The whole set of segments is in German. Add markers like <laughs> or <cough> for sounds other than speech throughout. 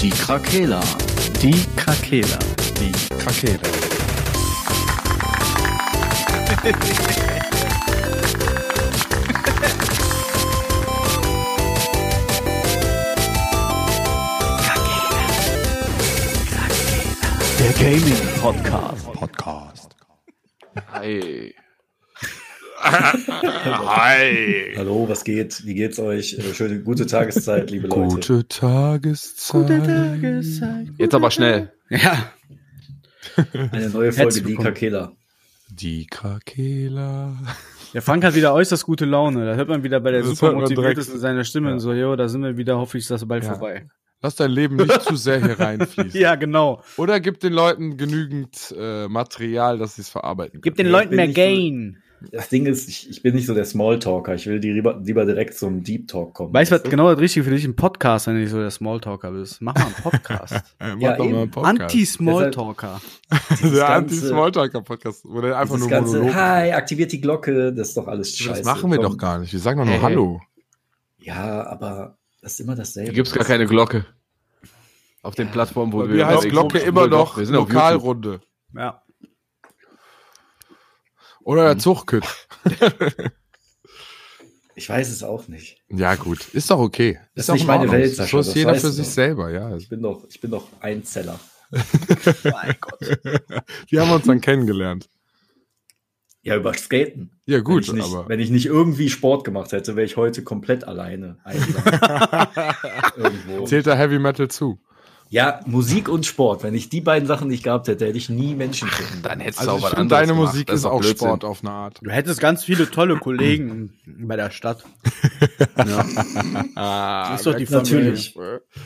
Die Krakela. Die Krakela. Die Krakela. <laughs> Der Gaming Podcast. Podcast. Hi. <laughs> Hi. Hallo, was geht? Wie geht's euch? Äh, Schöne gute Tageszeit, liebe Leute. Gute Tageszeit. Jetzt aber schnell. Ja. Eine neue Folge Die. Kakela. Die Krakela. Der Frank hat wieder äußerst gute Laune. Da hört man wieder bei der Das super hört man motiviert direkt. ist in seiner Stimme Ja. und so, jo, da sind wir wieder, hoffe ich, ist das bald Ja. vorbei. Lass dein Leben nicht zu sehr hier reinfließen. <laughs> Ja, genau. Oder gib den Leuten genügend äh, Material, dass sie es verarbeiten Gib können. den Ja, Leuten mehr Gain. Das Ding ist, ich, ich bin nicht so der Smalltalker. Ich will die lieber, lieber direkt zum Deep Talk kommen. Weißt du, was genau das Richtige für dich? Ein Podcast, wenn du nicht so der Smalltalker bist. Mach mal einen Podcast. Äh, <laughs> mach Ja, doch mal einen Podcast. Anti-Smalltalker. <laughs> Der Anti-Smalltalker-Podcast, wo der einfach nur ganze, Monolog. hi, aktiviert die Glocke, das ist doch alles Das scheiße. machen wir Komm. doch gar nicht. Wir sagen doch nur Hey, hey. Hallo. Ja, aber das ist immer dasselbe. Hier gibt's gar keine Glocke. Auf den Plattformen, wo wir mir heißt Glocke immer noch doch, wir sind auf YouTube. Lokalrunde. Ja. Oder der Zuchtkütt. <laughs> Ich weiß es auch nicht. Ja, gut. Ist doch okay. Das ist doch nicht in meine Ordnung. Welt, Sascha, das jeder für sich doch. selber, ja. Ich bin doch, ich bin doch Einzeller. <laughs> Mein Gott. Die haben uns dann kennengelernt. Ja, über Skaten. Ja, gut, wenn ich nicht, aber. Wenn ich nicht irgendwie Sport gemacht hätte, wäre ich heute komplett alleine. <laughs> Zählt da Heavy Metal zu? Ja, Musik und Sport. Wenn ich die beiden Sachen nicht gehabt hätte, hätte ich nie Menschen finden. Dann hättest Also du auch ich was anderes deine gemacht. Musik Das ist auch Blödsinn. Sport auf eine Art. Du hättest ganz viele tolle Kollegen bei der Stadt. Ja. <laughs> Ah, Das ist doch die Natürlich.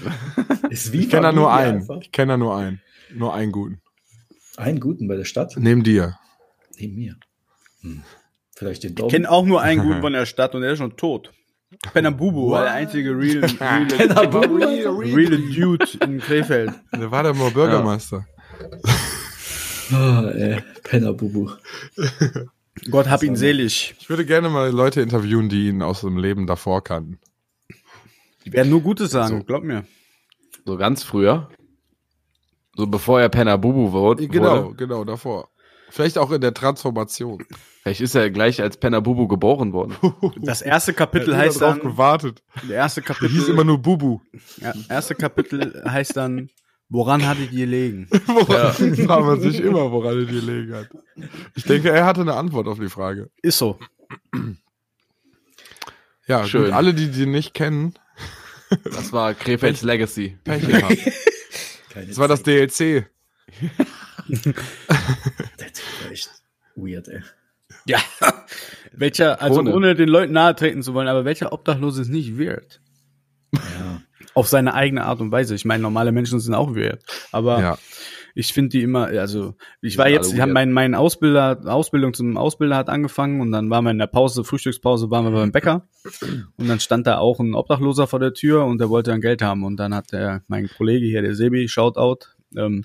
<laughs> Ist wie Ich kenne da nur einen. einfach. Ich kenne da nur einen. Nur einen guten. Einen guten bei der Stadt? Neben dir. Neben mir. Hm. Vielleicht den Ich Dom. kenne auch nur einen <laughs> guten von der Stadt und der ist schon tot. Penambubu war der einzige real, <laughs> real, Pennerbubu, real Dude in Krefeld. <laughs> Der war der mal Bürgermeister. Ah, ey, Pennerbubu. Gott hab ihn selig. Ich würde gerne mal Leute interviewen, die ihn aus dem Leben davor kannten. Die werden nur Gutes sagen, So. glaub mir. So ganz früher. So bevor er Penner Bubu wurde. Genau, wurde. genau, davor. Vielleicht auch in der Transformation. Vielleicht ist er gleich als Penner Bubu geboren worden. <laughs> Das erste Kapitel Ich heißt dann, gewartet. der erste Der hieß Kapitel, immer nur Bubu. ja, erste Kapitel heißt dann, woran hattet ihr gelegen? <laughs> Woran <laughs> fragt man sich immer, woran er die gelegen hat. Ich denke, er hatte eine Antwort auf die Frage. Ist so. Ja, Schön. Gut, alle, die die nicht kennen, Das war Krefelds Legacy. Pech gehabt. Keine Das war das. DLC. <laughs> Typ war echt weird, ey. Ja. welcher, also Ohne. ohne den Leuten nahe treten zu wollen, aber welcher Obdachlose ist nicht weird? Ja. Auf seine eigene Art und Weise. Ich meine, normale Menschen sind auch weird. Aber Ja. ich finde die immer, also ich war jetzt, ich habe weird. mein, mein Ausbilder, Ausbildung zum Ausbilder hat angefangen und dann waren wir in der Pause, Frühstückspause, waren wir beim Bäcker und dann stand da auch ein Obdachloser vor der Tür und der wollte dann Geld haben und dann hat der, mein Kollege hier, der Sebi, Shoutout, ähm,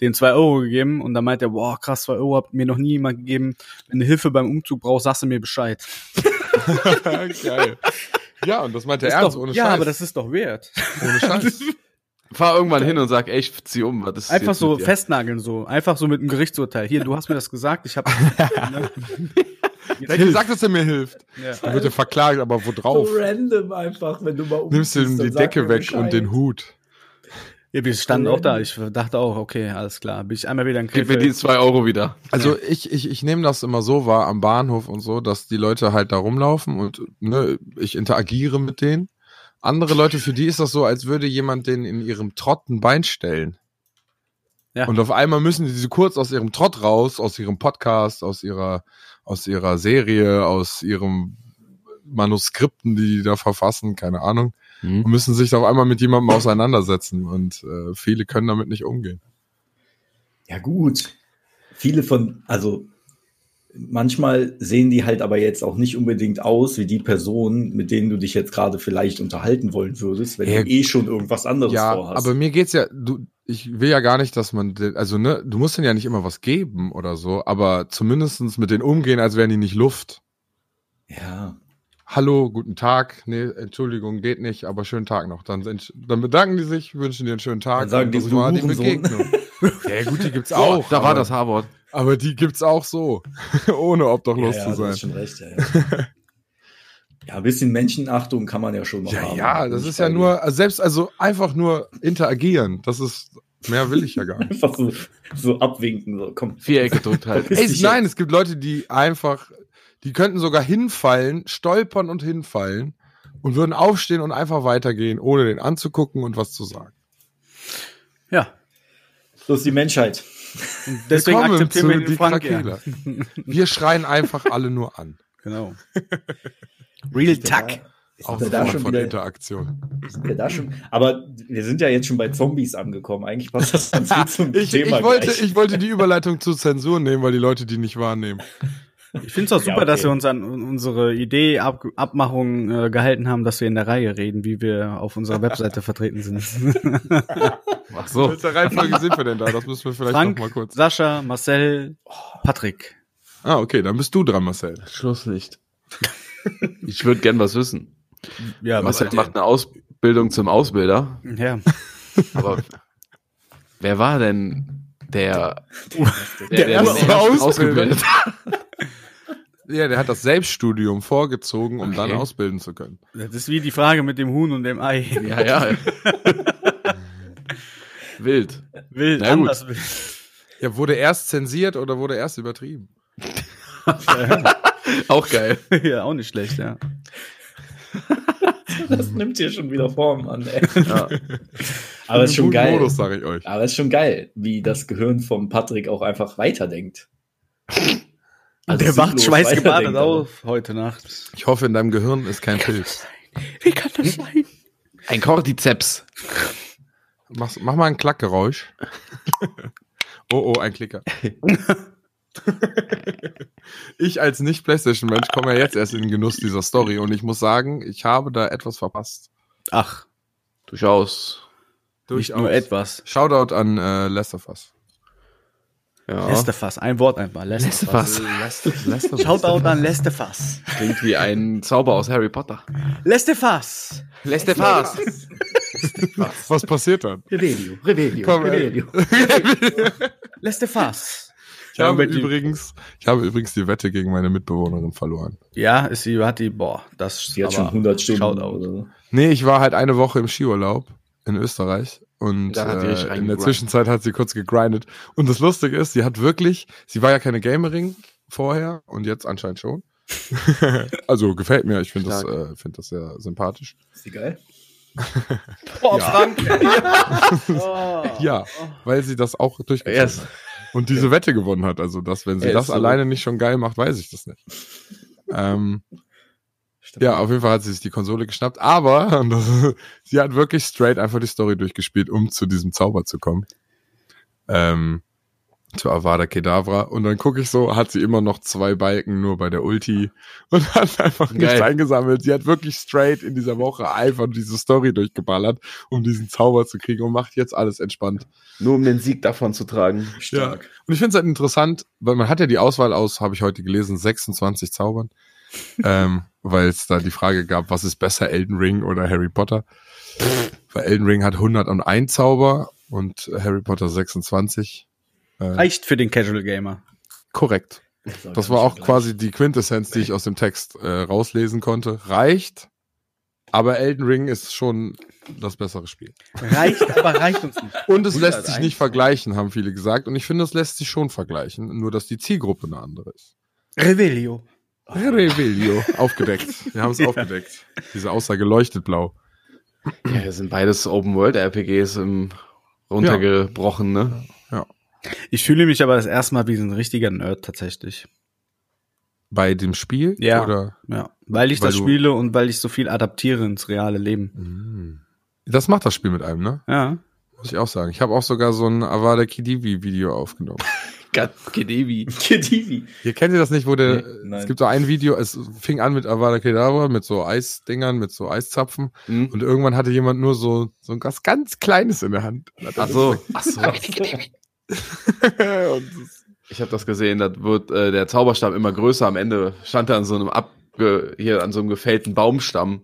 den zwei Euro gegeben und dann meint er, boah, krass, zwei Euro hat mir noch nie jemand gegeben. Wenn du Hilfe beim Umzug brauchst, sagst du mir Bescheid. <laughs> Geil. Ja, und das meint er ernst, doch, ohne ja, Scheiß. aber das ist doch wert. ohne Scheiß. <laughs> Fahr irgendwann hin und sag, ey, ich zieh um. Was ist Einfach jetzt so mit dir? festnageln, so. Einfach so mit einem Gerichtsurteil. Hier, du hast mir das gesagt, ich habe. Er hat gesagt, dass er mir hilft. ja. Dann wird er verklagt, aber wo drauf? So random einfach, wenn du mal umziehst, Nimmst du ihm die Decke weg Bescheid. und den Hut. Ja, wir standen auch da. Ich dachte auch, okay, alles klar. Bin ich einmal wieder in Gib mir die Krefeld. zwei Euro wieder. Also ich, ich, ich nehme das immer so wahr am Bahnhof und so, dass die Leute halt da rumlaufen und ne, ich interagiere mit denen. Andere Leute, für die ist das so, als würde jemand denen in ihrem Trott ein Bein stellen. Ja. Und auf einmal müssen die so kurz aus ihrem Trott raus, aus ihrem Podcast, aus ihrer, aus ihrer Serie, aus ihrem Manuskripten, die die da verfassen, keine Ahnung, Mhm. und müssen sich auf einmal mit jemandem auseinandersetzen. Und äh, viele können damit nicht umgehen. Ja, gut. Viele von, also manchmal sehen die halt aber jetzt auch nicht unbedingt aus wie die Personen, mit denen du dich jetzt gerade vielleicht unterhalten wollen würdest, wenn Ja, du eh schon irgendwas anderes ja, vorhast. aber mir geht's ja, du, ich will ja gar nicht, dass man, also ne, du musst denen ja nicht immer was geben oder so, aber zumindestens mit denen umgehen, als wären die nicht Luft. ja. Hallo, guten Tag. Nee, Entschuldigung, geht nicht, aber schönen Tag noch. Dann, sind- dann bedanken die sich, wünschen dir einen schönen Tag. Dann sagen die, das war die. Begegnung. <laughs> ja, gut, die gibt's Auch, auch. da war aber- das H-Wort. Aber die gibt's auch so, <laughs> ohne obdachlos ja, zu ja, du sein. hast schon recht. Ja, <laughs> ja. ein bisschen Menschenachtung kann man ja schon noch Ja, haben. ja, das ist ja nur, also selbst, also einfach nur interagieren. Das ist, mehr will ich ja gar nicht. Einfach so, so abwinken. So, komm. Viereck gedrückt halt. Ey, nein, jetzt. es gibt Leute, die einfach, die könnten sogar hinfallen, stolpern und hinfallen und würden aufstehen und einfach weitergehen, ohne den anzugucken und was zu sagen. Ja. Bloß die Menschheit. Und deswegen Willkommen akzeptieren wir den die Frank. Ja. Wir schreien einfach alle nur an. Genau. Real Sind wir da schon von wieder, Interaktion. sind wir da schon? Aber wir sind ja jetzt schon bei Zombies angekommen. Eigentlich passt das ganz gut <laughs> zum Ich, Thema ich, wollte, gleich. ich wollte die Überleitung zur Zensur nehmen, weil die Leute die nicht wahrnehmen. Ich finde es auch Ja, super, dass okay. wir uns an unsere Idee, Ab Abmachung äh, gehalten haben, dass wir in der Reihe reden, wie wir auf unserer Webseite vertreten sind. <laughs> Ach so. Welche Reihenfolge sind wir denn da? Das müssen wir vielleicht Frank, noch mal kurz. Sascha, Marcel, Patrick. Ah, okay, dann bist du dran, Marcel. Schlusslicht. Ich würde gern was wissen. Ja, Marcel macht eine Ausbildung zum Ausbilder. Ja. Aber wer war denn der, Der erste den ersten Ausbilder. ausgebildet hat? Ja, der hat das Selbststudium vorgezogen, um dann Okay. ausbilden zu können. Das ist wie die Frage mit dem Huhn und dem Ei. Ja, ja. <laughs> Wild. Wild, Na gut. anders wild. Ja, wurde erst zensiert oder wurde erst übertrieben? <laughs> Auch geil. ja, auch nicht schlecht, ja. <laughs> Das nimmt hier schon wieder Form an. Ey. Ja. Aber es ist schon geil. Modus, sage ich euch. Aber es ist schon geil, wie das Gehirn vom Patrick auch einfach weiterdenkt. Also der wacht schweißgebadet auf heute Nacht. Ich hoffe, in deinem Gehirn ist kein Pilz. Wie kann das sein? Ein Cordyceps. Mach, mach mal ein Klackgeräusch. oh, oh, ein Klicker. ich als Nicht-Playstation-Mensch komme ja jetzt erst in den Genuss dieser Story und ich muss sagen, ich habe da etwas verpasst. Ach, Durchaus. nicht nur etwas. Shoutout an äh, Last of Us. Ja. Lestefass, ein Wort einfach. Lestefass. <laughs> Lestefass. Shoutout an Lestefass. Klingt wie ein Zauber aus Harry Potter. Lestefass. Lestefass. Was passiert dann? Revelio, Revelio, Komm, ey. Revelio. <laughs> Lestefass. Ich habe, übrigens, ich habe übrigens die Wette gegen meine Mitbewohnerin verloren. Ja, ist sie, hat die, boah, das Die hat schon aber 100 Stunden. Shoutout. Nee, ich war halt eine Woche im Skiurlaub in Österreich und äh, in der. Zwischenzeit hat sie kurz gegrindet. Und das Lustige ist, sie hat wirklich, sie war ja keine Gamerin vorher und jetzt anscheinend schon. <laughs> also gefällt mir, ich finde das, äh, find das sehr sympathisch. Ist die geil? <laughs> Boah, Ja. Frank. <laughs> oh. Ja, weil sie das auch durchgezogen Yes. hat. Und diese Wette gewonnen hat. Also, dass, wenn sie Er das so- alleine nicht schon geil macht, weiß ich das nicht. Ähm, Stimmt. Ja, auf jeden Fall hat sie sich die Konsole geschnappt, aber <laughs> das, sie hat wirklich straight einfach die Story durchgespielt, um zu diesem Zauber zu kommen. Ähm, zu Avada Kedavra. Und dann gucke ich so, hat sie immer noch zwei Balken nur bei der Ulti <laughs> und hat einfach nichts Geil. eingesammelt. Sie hat wirklich straight in dieser Woche einfach diese Story durchgeballert, um diesen Zauber zu kriegen und macht jetzt alles entspannt. Nur um den Sieg davon zu tragen. Stark. Und ich finde es halt interessant, weil man hat ja die Auswahl aus, habe ich heute gelesen, 26 Zaubern. <laughs> ähm, weil es da die Frage gab, was ist besser, Elden Ring oder Harry Potter? weil Elden Ring hat 101 Zauber und Harry Potter 26. Äh, Reicht für den Casual Gamer. korrekt. Das gar war auch quasi die Quintessenz, die ich aus dem Text äh, rauslesen konnte. Reicht, aber Elden Ring ist schon das bessere Spiel. Reicht, aber reicht uns nicht. Und es lässt sich 101. nicht vergleichen, haben viele gesagt. Und ich finde, es lässt sich schon vergleichen, nur dass die Zielgruppe eine andere ist. Revelio. Revelio, aufgedeckt. Wir haben es <laughs> aufgedeckt. Diese Aussage leuchtet blau. Ja, das sind beides Open-World-RPGs im runtergebrochen, ne? Ich fühle mich aber das erste Mal wie ein richtiger Nerd tatsächlich. Bei dem Spiel? Ja. Oder? Ja. Weil ich Weil das spiele und weil ich so viel adaptiere ins reale Leben. Das macht das Spiel mit einem, ne? Ja. Muss ich auch sagen. Ich habe auch sogar so ein Avada Kedivri-Video aufgenommen. Gedevi. <laughs> Kedivi. Hier kennt ihr das nicht, wo der, Nee, nein. es gibt so ein Video, es fing an mit Avada Kedavra, mit so Eisdingern, mit so Eiszapfen. Hm? Und irgendwann hatte jemand nur so, so ein ganz, ganz Kleines in der Hand. Ach so. Ach so. <laughs> Ich habe das gesehen, da wird äh, der Zauberstab immer größer. Am Ende stand er an so einem ab, ge, hier an so einem gefällten Baumstamm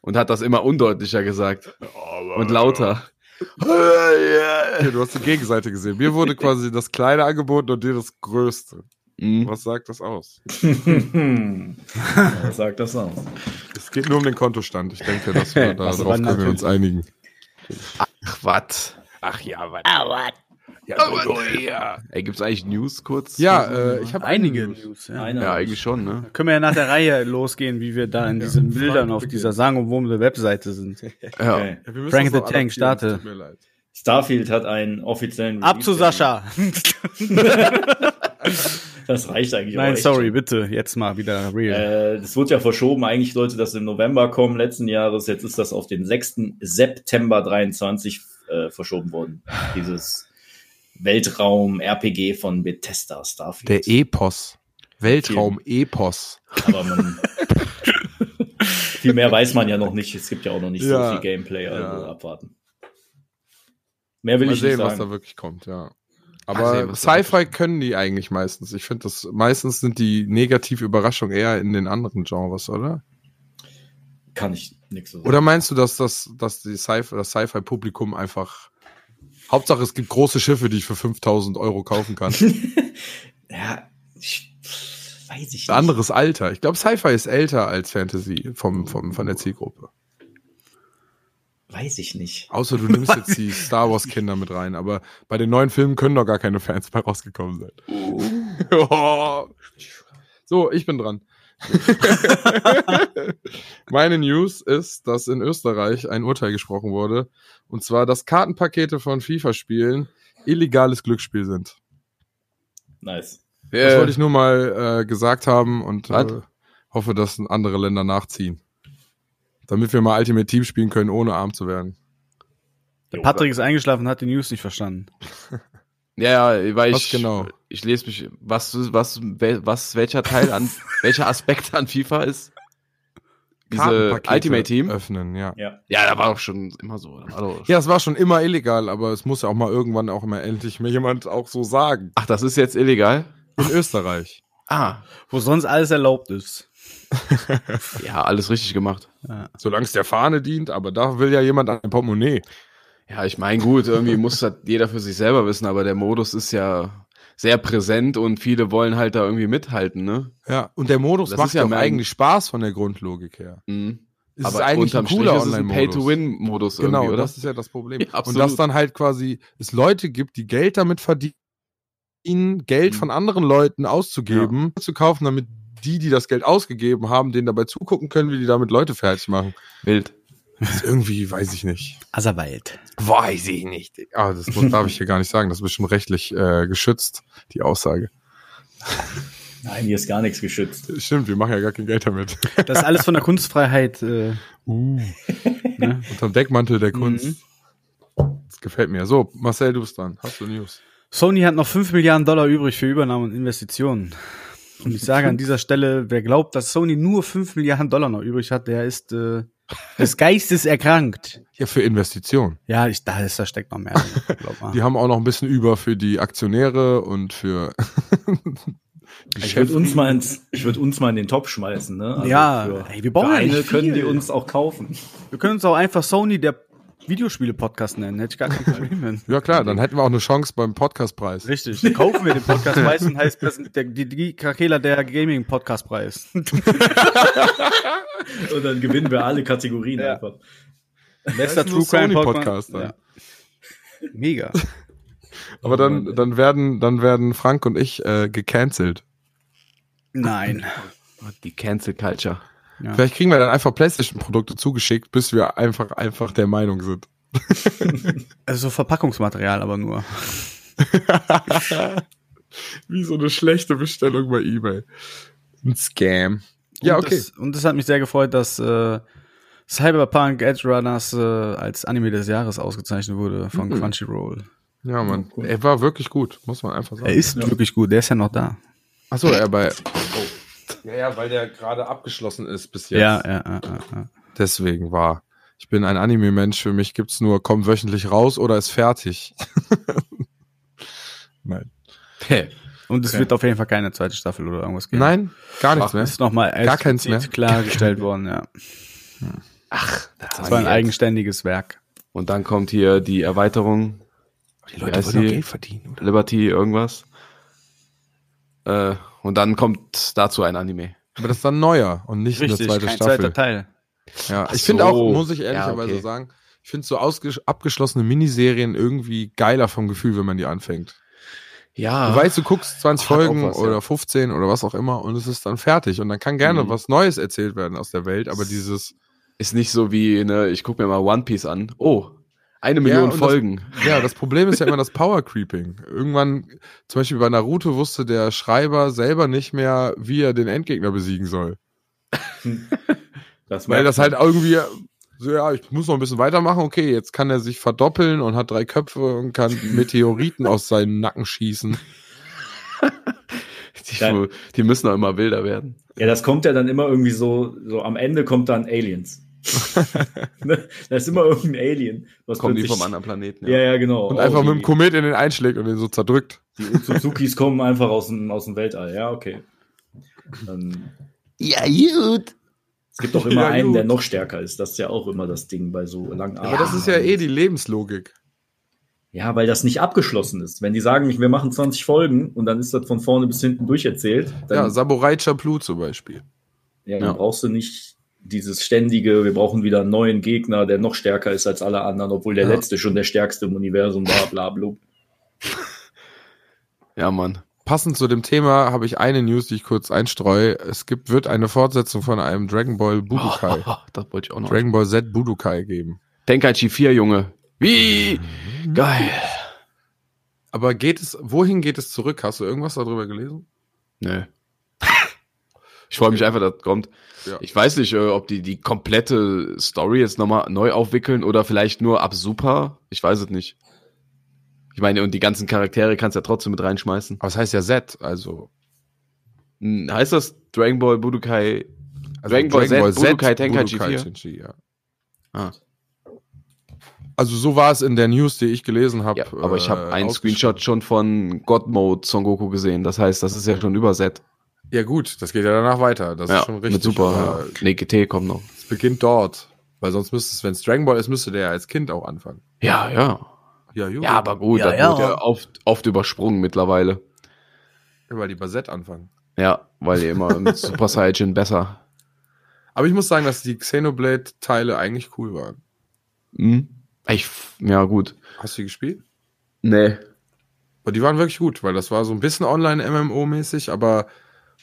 und hat das immer undeutlicher gesagt und lauter. Okay, du hast die Gegenseite gesehen. Mir wurde quasi das kleine angeboten und dir das größte. Mhm. Was sagt das aus? <laughs> Was sagt das aus? Es geht nur um den Kontostand. Ich denke, dass wir <laughs> da Also können wir uns einigen. Ach, was? Ach ja, was? Ja, ja. Ey, gibt's eigentlich News kurz? Ja, äh, ich habe Einige News, ja. Einer. Ja, eigentlich schon, ne? Können wir ja nach der Reihe losgehen, wie wir da in diesen Bildern auf dieser sagenumwobene Webseite sind. <laughs> Ja. Okay. Ja, Frank the Tank, starte. es tut mir leid. Starfield hat einen offiziellen Ab zu Sascha. <laughs> Das reicht eigentlich auch Nein, echt sorry, bitte, jetzt mal wieder real. Äh, das wurde ja verschoben. Eigentlich sollte das im November kommen letzten Jahres. Jetzt ist das auf den 6. September 23 äh, verschoben worden. Dieses Weltraum-RPG von Bethesda Starfield. Der Epos. Weltraum-Epos. Aber man, <laughs> viel mehr weiß man ja noch nicht. Es gibt ja auch noch nicht Ja. so viel Gameplay, also Ja. abwarten. Mehr will Mal ich nicht sehen, was da sagen. wirklich kommt, ja. Aber sehen, Sci-Fi können die eigentlich meistens. Ich finde, das meistens sind die negative Überraschungen eher in den anderen Genres, oder? Kann ich nichts so sagen. Oder meinst du, dass das, dass die Sci das Sci-Fi-Publikum einfach Hauptsache es gibt große Schiffe, die ich für 5000 Euro kaufen kann. <laughs> Ja, ich, weiß ich nicht. Ein anderes Alter. Ich glaube, Sci-Fi ist älter als Fantasy vom, vom, von der Zielgruppe. Weiß ich nicht. Außer du <laughs> nimmst jetzt die Star Wars Kinder mit rein, aber bei den neuen Filmen können doch gar keine Fans mehr rausgekommen sein. Oh. <laughs> So, ich bin dran. <laughs> Meine News ist, dass in Österreich ein Urteil gesprochen wurde, und zwar, dass Kartenpakete von FIFA-Spielen illegales Glücksspiel sind. Nice. Das Äh, wollte ich nur mal äh, gesagt haben und äh, hoffe, dass andere Länder nachziehen. Damit wir mal Ultimate Team spielen können, ohne arm zu werden. Der Patrick ist eingeschlafen und hat die News nicht verstanden. <laughs> ja, ja, weil Was ich, genau? ich lese mich, was, was, was, welcher Teil an, <laughs> welcher Aspekt an FIFA ist? Diese Ultimate Team? öffnen, ja. Ja. Ja, da war doch schon immer so. Da doch Ja, es war schon immer illegal, aber es muss ja auch mal irgendwann auch mal endlich mir jemand auch so sagen. Ach, das ist jetzt illegal? In Österreich. Ah, Wo sonst alles erlaubt ist. <laughs> ja, alles richtig gemacht. Solange es der Fahne dient, aber da will ja jemand ein Portemonnaie. Ja, ich meine, gut, irgendwie muss das jeder für sich selber wissen, aber der Modus ist ja sehr präsent und viele wollen halt da irgendwie mithalten, ne? Ja, und der Modus Das macht ist ja ja eigentlich Spaß von der Grundlogik her. Mhm. Es aber ist eigentlich ein unterm Strich cooler ist es ein. Pay-to-Win-Modus Genau, irgendwie, oder? das ist ja das Problem. Ja, und dass dann halt quasi es Leute gibt, die Geld damit verdienen, Geld Mhm. von anderen Leuten auszugeben, zu kaufen, damit die, die das Geld ausgegeben haben, denen dabei zugucken können, wie die damit Leute fertig machen. Wild. Irgendwie, weiß ich nicht. Asserwald. Weiß ich nicht. Ah, das muss, darf ich hier gar nicht sagen. Das ist bestimmt rechtlich äh, geschützt, die Aussage. Nein, hier ist gar nichts geschützt. Stimmt, wir machen ja gar kein Geld damit. Das ist alles von der Kunstfreiheit. Äh, Uh. ne? Unterm Deckmantel der Kunst. Mhm. Das gefällt mir. So, Marcel, du bist dran. Hast du News? Sony hat noch 5 Milliarden Dollar übrig für Übernahmen und Investitionen. Und ich sage an dieser Stelle, wer glaubt, dass Sony nur 5 Milliarden Dollar noch übrig hat, der ist äh, des Geistes erkrankt. Ja, für Investitionen. Ja, ich, da, ist, da steckt noch mehr. drin, Glaub mal. <laughs> Die haben auch noch ein bisschen über für die Aktionäre und für <laughs> die Ich würde Chefs. uns mal ins, ich würde uns mal in den Top schmeißen, ne? Also Ja, für, ey, wir brauchen für ja eine können die uns auch kaufen. Wir können uns auch einfach Sony der Videospiele-Podcast nennen. Hätte ich gar kein <laughs> Problem mit. Ja klar, dann hätten wir auch eine Chance beim Podcastpreis. Richtig, dann kaufen wir den Podcastpreis und heißt das der, die, die Krakela der Gaming-Podcastpreis. <laughs> Und dann gewinnen wir alle Kategorien Ja. einfach. Bester nur Sony Podcast, Ja. Mega. <laughs> Aber dann, dann werden, dann werden Frank und ich äh, gecancelt. Nein. Die Cancel Culture. Ja. Vielleicht kriegen wir dann einfach PlayStation-Produkte zugeschickt, bis wir einfach, einfach der Meinung sind. <laughs> Also so Verpackungsmaterial aber nur. <laughs> Wie so eine schlechte Bestellung bei eBay. Ein Scam. Ja, Und okay. Das, und das hat mich sehr gefreut, dass äh, Cyberpunk Edge Runners äh, als Anime des Jahres ausgezeichnet wurde von Mhm. Crunchyroll. Ja, Mann. Cool. Er war wirklich gut, muss man einfach sagen. Er ist Ja. wirklich gut, der ist ja noch da. Achso, er bei. Ja, ja, weil der gerade abgeschlossen ist bis jetzt. Ja, ja, ja, ja. Deswegen war. Ich bin ein Anime-Mensch. Für mich gibt's nur, kommt wöchentlich raus oder ist fertig. <laughs> Nein. Hä? Und es Okay. wird auf jeden Fall keine zweite Staffel oder irgendwas geben. Nein, gar nichts mehr. Ist nochmal Gar keins mehr? klargestellt <laughs> worden, ja. Ach, Das war ein eigenständiges Werk. Und dann kommt hier die Erweiterung. Die Leute wollen Geld verdienen. Liberty, irgendwas. Äh, und dann kommt dazu ein Anime. Aber das ist dann neuer und nicht eine zweite kein Staffel. zweiter Teil. Ja, Ach ich finde so. auch, muss ich Ja, ehrlicherweise okay. sagen, ich finde so abgeschlossene Miniserien irgendwie geiler vom Gefühl, wenn man die anfängt. Ja. Du weißt, du guckst 20 Hat Folgen was, ja. oder 15 oder was auch immer und es ist dann fertig und dann kann gerne Mhm. was Neues erzählt werden aus der Welt, aber dieses, ist nicht so wie, ne, ich gucke mir mal One Piece an. Oh, eine Million das- Folgen. ja, das Problem ist ja immer das Power Creeping. Irgendwann, zum Beispiel bei Naruto wusste der Schreiber selber nicht mehr, wie er den Endgegner besiegen soll. Das Weil das halt irgendwie, so ja, ich muss noch ein bisschen weitermachen, okay, jetzt kann er sich verdoppeln und hat drei Köpfe und kann Meteoriten aus seinem Nacken schießen. <laughs> Die, Ja. die müssen auch immer wilder werden. Ja, das kommt ja dann immer irgendwie so, so am Ende kommt dann Aliens. <laughs> Ne? da ist immer irgendein Alien. Was Kommen die vom anderen Planeten. Ja, ja, genau. Und Oh, einfach die, mit dem Komet in den einschlägt und den so zerdrückt. Die Suzukis kommen einfach aus dem, aus dem Weltall. Ja, okay. Dann, Ja, gut. es gibt auch immer <laughs> Ja, einen, der noch stärker ist. Das ist ja auch immer das Ding bei so langen Aber das ist ja eh die Lebenslogik. Ja, weil das nicht abgeschlossen ist. Wenn die sagen, wir machen 20 Folgen und dann ist das von vorne bis hinten durcherzählt, Ja, Samurai Champloo zum Beispiel. ja, dann Ja. brauchst du nicht dieses ständige, wir brauchen wieder einen neuen Gegner, der noch stärker ist als alle anderen, obwohl der Ja. letzte schon der stärkste im Universum war, bla bla. Ja, Mann. Passend zu dem Thema habe ich eine News, die ich kurz einstreue. Es gibt, wird eine Fortsetzung von einem Dragon Ball Budokai. <laughs> das wollte ich auch noch. Dragon Ball Z Budokai geben. Tenkaichi 4, Junge. Wie? Geil. Aber geht es, wohin geht es zurück? Hast du irgendwas darüber gelesen? Nö. Ich freue mich einfach, dass das kommt. Ja. Ich weiß nicht, äh, ob die die komplette Story jetzt nochmal neu aufwickeln oder vielleicht nur ab Super. Ich weiß es nicht. Ich meine, und die ganzen Charaktere kannst du ja trotzdem mit reinschmeißen. Aber es heißt ja Z, also. Hm, Heißt das Dragon Ball Budokai? also Dragon Ball Z, Budokai Tenkaichi 4? Tenchi, ja. Ah. Also so war es in der News, die ich gelesen habe. Ja, aber ich habe äh, einen. Screenshot schon von God Mode Son Goku gesehen. Das heißt, das ist ja schon über Z. Ja gut, das geht ja danach weiter. Das ja, ist schon richtig. mit Super. aber Nee, GT kommt noch. Es beginnt dort. Weil sonst müsste es, wenn es Dragon Ball ist, müsste der ja als Kind auch anfangen. Ja, ja. Ja, gut. Ja, aber gut, Ja, das ja. wird ja oft, oft übersprungen mittlerweile. Weil die Z anfangen. Ja, weil die immer <laughs> mit Super Saiyajin besser. Aber ich muss sagen, dass die Xenoblade-Teile eigentlich cool waren. Hm? Ich, ja, gut. Hast du die gespielt? Nee. Aber die waren wirklich gut, weil das war so ein bisschen Online-MMO-mäßig, aber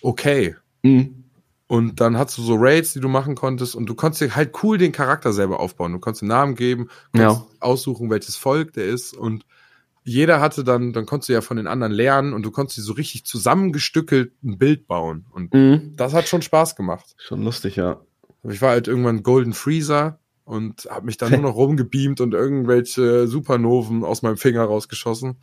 okay. Hm. Und dann hast du so Raids, die du machen konntest und du konntest dir halt cool den Charakter selber aufbauen. Du konntest einen Namen geben, konntest aussuchen, welches Volk der ist und jeder hatte dann, dann konntest du ja von den anderen lernen und du konntest dir so richtig zusammengestückelt ein Bild bauen. Und Hm. das hat schon Spaß gemacht. Schon lustig, ja. Ich war halt irgendwann Golden Freezer und habe mich dann nur noch <laughs> rumgebeamt und irgendwelche Supernoven aus meinem Finger rausgeschossen.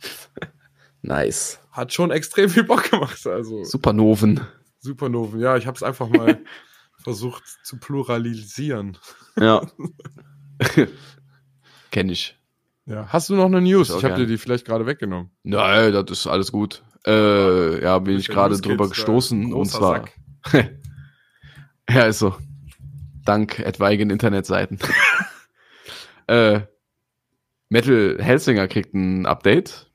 Nice. Hat schon extrem <laughs> viel Bock gemacht. Also Supernoven. Supernoven, ja, ich habe es einfach mal <laughs> versucht zu pluralisieren. Ja. <laughs> Kenn ich. Ja. Hast du noch eine News? Auch Ich habe dir die vielleicht gerade weggenommen. Nein, das ist alles gut. Äh, ja, bin ich gerade drüber äh, gestoßen und zwar. Ja, ist so. Dank etwaigen Internetseiten. äh, Metal Hellsinger kriegt ein Update.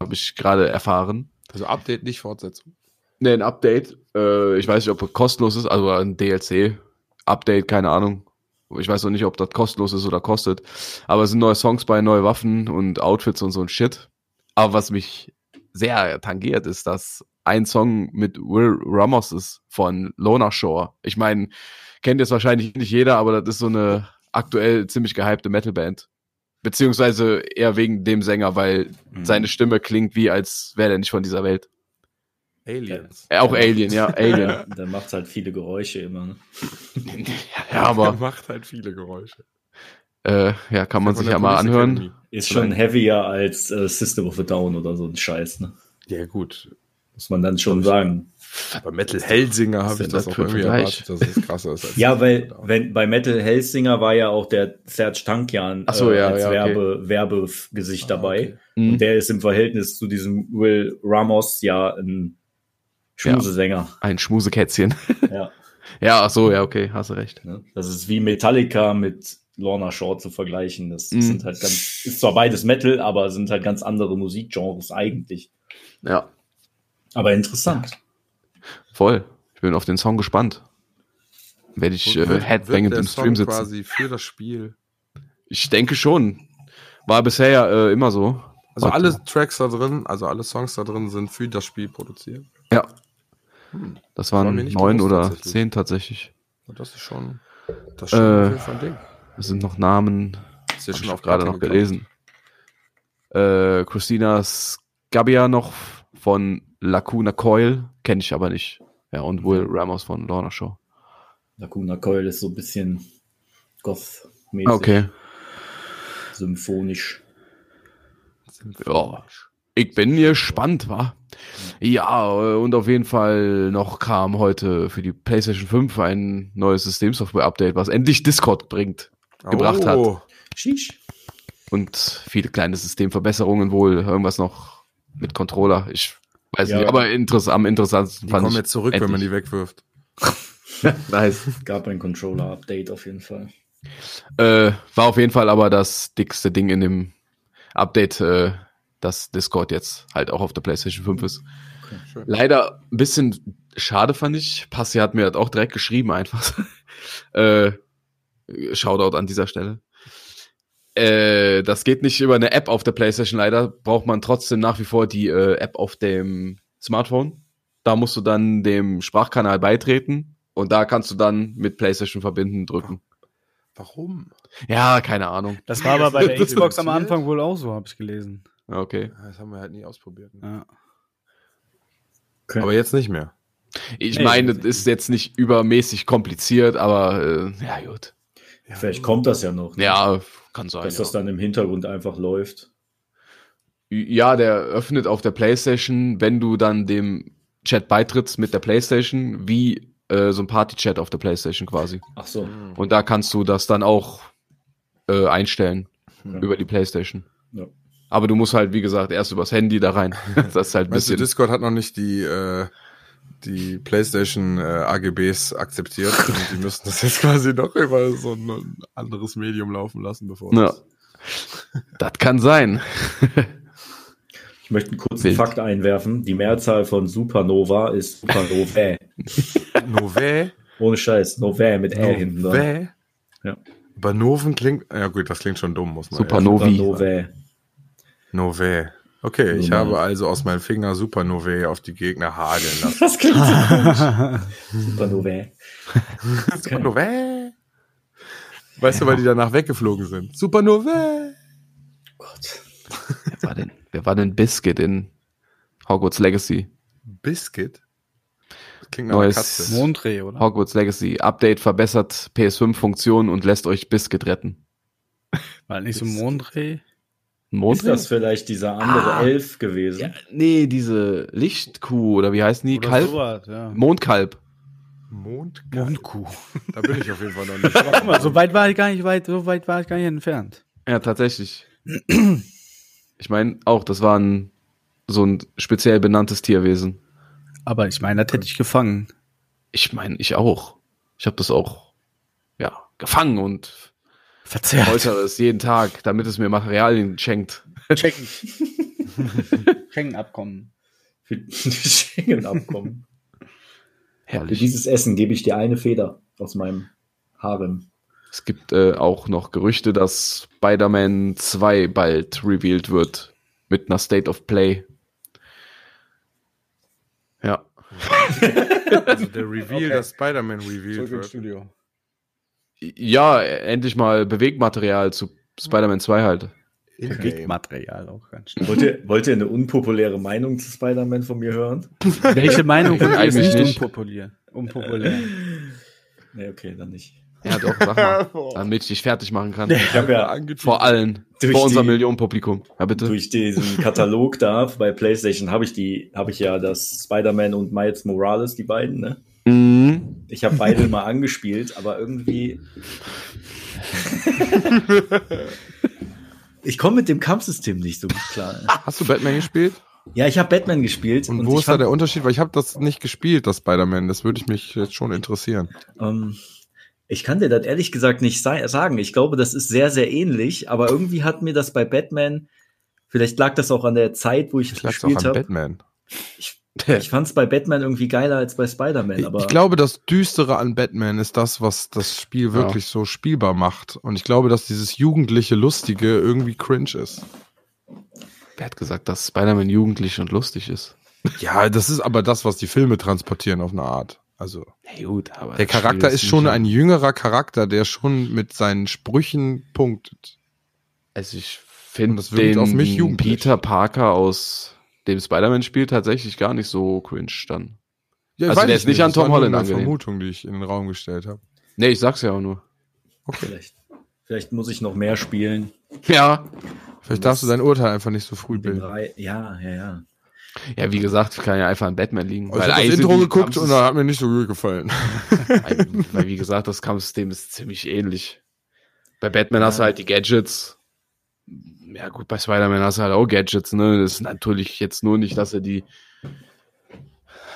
Habe ich gerade erfahren. Also Update, nicht Fortsetzung. Ne, ein Update. Äh, ich weiß nicht, ob es kostenlos ist, also ein DLC. Update, keine Ahnung. Ich weiß noch nicht, ob das kostenlos ist oder kostet. Aber es sind neue Songs bei, neue Waffen und Outfits und so ein Shit. Aber was mich sehr tangiert, ist, dass ein Song mit Will Ramos ist von Lona Shore. Ich meine, kennt jetzt wahrscheinlich nicht jeder, aber das ist so eine aktuell ziemlich gehypte Metalband. Beziehungsweise eher wegen dem Sänger, weil Mhm. seine Stimme klingt wie, als wäre er nicht von dieser Welt. Aliens. Äh, auch Alien, ja, <laughs> Alien. Ja, der macht halt viele Geräusche immer. Ne? Ja, aber Der macht halt viele Geräusche. äh, ja, kann man sich ja mal anhören. Academy. Ist schon heavier als äh, System of a Down oder so ein Scheiß. Ne? Ja, gut. Muss man dann schon sagen. Bei Metal Hellsinger habe ich das das auch irgendwie erwartet, dass es krasser ist. als Ja, weil wenn bei Metal Hellsinger war ja auch der Serge Tankian so, äh, ja, als ja, okay. Werbe, Werbegesicht Ah, dabei. okay. Mhm. Und der ist im Verhältnis zu diesem Will Ramos ja ein Schmusesänger. Ein Schmusekätzchen. Ja. <laughs> ja, ach so, ja, okay, hast du recht. ne? Das ist wie Metallica mit Lorna Shore zu vergleichen. Das Mhm. sind halt ganz, ist zwar beides Metal, aber sind halt ganz andere Musikgenres eigentlich. Ja, Aber interessant. Voll. Ich bin auf den Song gespannt. Werde ich äh, headbangend im Stream Song sitzen. quasi für das Spiel. Ich denke schon. War bisher ja äh, immer so. Also Warte. alle Tracks da drin, also alle Songs da drin sind für das Spiel produziert. Ja. Das war waren neun bewusst oder tatsächlich. zehn tatsächlich. Das ist schon, das ist schon Äh, auf jeden Fall ein Ding. Es sind noch Namen. Ist jetzt Hab schon auf gerade noch gelesen. Äh, Christina Scabia noch von Lacuna Coil, kenne ich aber nicht. Ja, und Will Ramos von Lorna Show. Lacuna Coil ist so ein bisschen goth-mäßig, Okay. symphonisch. Ja. Ich bin gespannt, wa? Ja, äh, und auf jeden Fall noch kam heute für die PlayStation 5 ein neues Systemsoftware-Update, was endlich Discord bringt gebracht hat. Oh, Sheesh. Und viele kleine Systemverbesserungen wohl, irgendwas noch mit Controller. Ich weiß Ja. nicht, aber interess am interessantesten Die fand kommen ich jetzt zurück, wenn man endlich. die wegwirft. <laughs> Nice. Gab ein Controller-Update auf jeden Fall. Äh, war auf jeden Fall aber das dickste Ding in dem Update, äh, dass Discord jetzt halt auch auf der PlayStation 5 ist. Schön. Leider ein bisschen schade fand ich. Passi hat mir halt auch direkt geschrieben einfach. <laughs> äh, Shoutout an dieser Stelle. Äh, das geht nicht über eine App auf der PlayStation leider. Braucht man trotzdem nach wie vor die äh, App auf dem Smartphone. Da musst du dann dem Sprachkanal beitreten und da kannst du dann mit PlayStation verbinden drücken. Warum? Ja, keine Ahnung. Das war aber bei der Xbox am? Anfang wohl auch so, habe ich gelesen. Okay. Das haben wir halt nie ausprobiert. ne? Ja. Okay. Aber jetzt nicht mehr. Ich Nee, meine, das ist jetzt nicht übermäßig kompliziert, aber äh, ja, gut. Vielleicht kommt das ja noch. ne? Ja, kann sein. Dass ja. das dann im Hintergrund einfach läuft. Ja, der öffnet auf der PlayStation, wenn du dann dem Chat beitrittst mit der PlayStation, wie äh, so ein Party-Chat auf der PlayStation quasi. Ach so. Und da kannst du das dann auch äh, einstellen Ja. über die PlayStation. Ja. Aber du musst halt, wie gesagt, erst übers Handy da rein. <laughs> Das ist halt ein Weißt du, bisschen. Discord hat noch nicht die, äh, die PlayStation äh, AGBs akzeptiert und die müssen das jetzt quasi noch über so ein anderes Medium laufen lassen, bevor Ja. das- Das kann sein. Ich möchte einen kurzen Wild. Fakt einwerfen. Die Mehrzahl von Supernova ist Supernova. <laughs> Nové, Ohne Scheiß. Nova mit Ä hinten dran. Nové. Ja. Aber Noven klingt, ja gut, das klingt schon dumm, muss man Supernova. ehrlich Novi. Okay, ich habe also aus meinem Finger Supernové auf die Gegner hageln <laughs> lassen. Das klingt so komisch. Supernova. <laughs> Supernové. Weißt du, weil die danach weggeflogen sind? Supernové. Gott. Wer war denn, wer war denn Biscuit in Hogwarts Legacy? Biscuit. Das klingt nach Neues Katze. Mondreh, oder? Hogwarts Legacy. Update verbessert PS5-Funktion und lässt euch Biscuit retten. War nicht so Mondreh? Ein Mond? Ist das vielleicht dieser andere Ah. Elf gewesen? Ja, nee, diese Lichtkuh oder wie heißen die? Oder Kalb? sowas, ja. Mondkalb. Mond. Mondkuh. Da bin ich auf jeden Fall noch <laughs> nicht. Guck mal, so weit war ich gar nicht weit, so weit war ich gar nicht entfernt. Ja, tatsächlich. Ich meine auch, das war ein, so ein speziell benanntes Tierwesen. Aber ich meine, das hätte ich gefangen. Ich meine, ich auch. Ich habe das auch, ja, gefangen und Verzerrt. foltere es jeden Tag, damit es mir Materialien schenkt. Checken. <laughs> Schengen-Abkommen. Für Schengen-Abkommen. Für Herrlich. dieses Essen gebe ich dir eine Feder aus meinem Harem. Es gibt äh, auch noch Gerüchte, dass Spider-Man 2 bald revealed wird mit einer State of Play. Ja. Also der Reveal, das Spider-Man Reveal wird. Studio. Ja, endlich mal Bewegmaterial zu Spider-Man 2 halt. In-game. Material auch ganz schön. Wollt ihr, wollt ihr eine unpopuläre Meinung zu Spider-Man von mir hören? Welche Meinung <laughs> von ist Eigentlich nicht, nicht. unpopulär? Unpopulär. <laughs> Nee, okay, dann nicht. Ja, doch, sag mal. <laughs> Damit ich dich fertig machen kann. Ich habe ja Vor allen. Vor unserem Millionenpublikum. Ja, bitte. durch diesen Katalog da bei PlayStation habe ich die, habe ich ja das Spider-Man und Miles Morales, die beiden, ne? Mhm. Ich habe beide mal angespielt, aber irgendwie. <laughs> ich komme mit dem Kampfsystem nicht so gut klar. Hast du Batman gespielt? Ja, ich habe Batman gespielt Und, und, wo ist da der Unterschied? Weil ich habe das nicht gespielt, das Spider-Man. Das würde ich mich jetzt schon interessieren. ähm, ich kann dir das ehrlich gesagt nicht sa- sagen. Ich glaube, das ist sehr, sehr ähnlich, aber irgendwie hat mir das bei Batman, vielleicht lag das auch an der Zeit, wo ich Ich das lag auch gespielt an habe. Batman. Ich fand es bei Batman irgendwie geiler als bei Spider-Man, Ich, aber ich glaube, das Düstere an Batman ist das, was das Spiel wirklich so spielbar macht. Und ich glaube, dass dieses jugendliche, lustige irgendwie cringe ist. Wer hat gesagt, dass Spider-Man jugendlich und lustig ist? Ja, das ist aber das, was die Filme transportieren auf eine Art. Also Na gut, aber der Charakter ist schon ein jüngerer Charakter, der schon mit seinen Sprüchen punktet. Also ich finde das wirkt auf mich jugendlich. Peter Parker aus dem Spider-Man-Spiel tatsächlich gar nicht so cringe dann. Ja, Also weiß der ist nicht an Das war Tom Holland eine angelehnt. Vermutung, die ich in den Raum gestellt habe. Nee, ich sag's ja auch nur. vielleicht, vielleicht muss ich noch mehr spielen. Ja. Vielleicht darfst du dein Urteil einfach nicht so früh Den bilden. drei, ja, ja, ja. Ja, wie gesagt, kann ja einfach an Batman liegen. Ich habe das Intro geguckt und da hat mir nicht so gut gefallen. <laughs> weil wie gesagt, das Kampfsystem ist ziemlich ähnlich. Bei Batman hast du Ja. halt die Gadgets. Ja gut, bei Spider-Man hast du halt auch Gadgets, ne? Das ist natürlich jetzt nur nicht, dass er die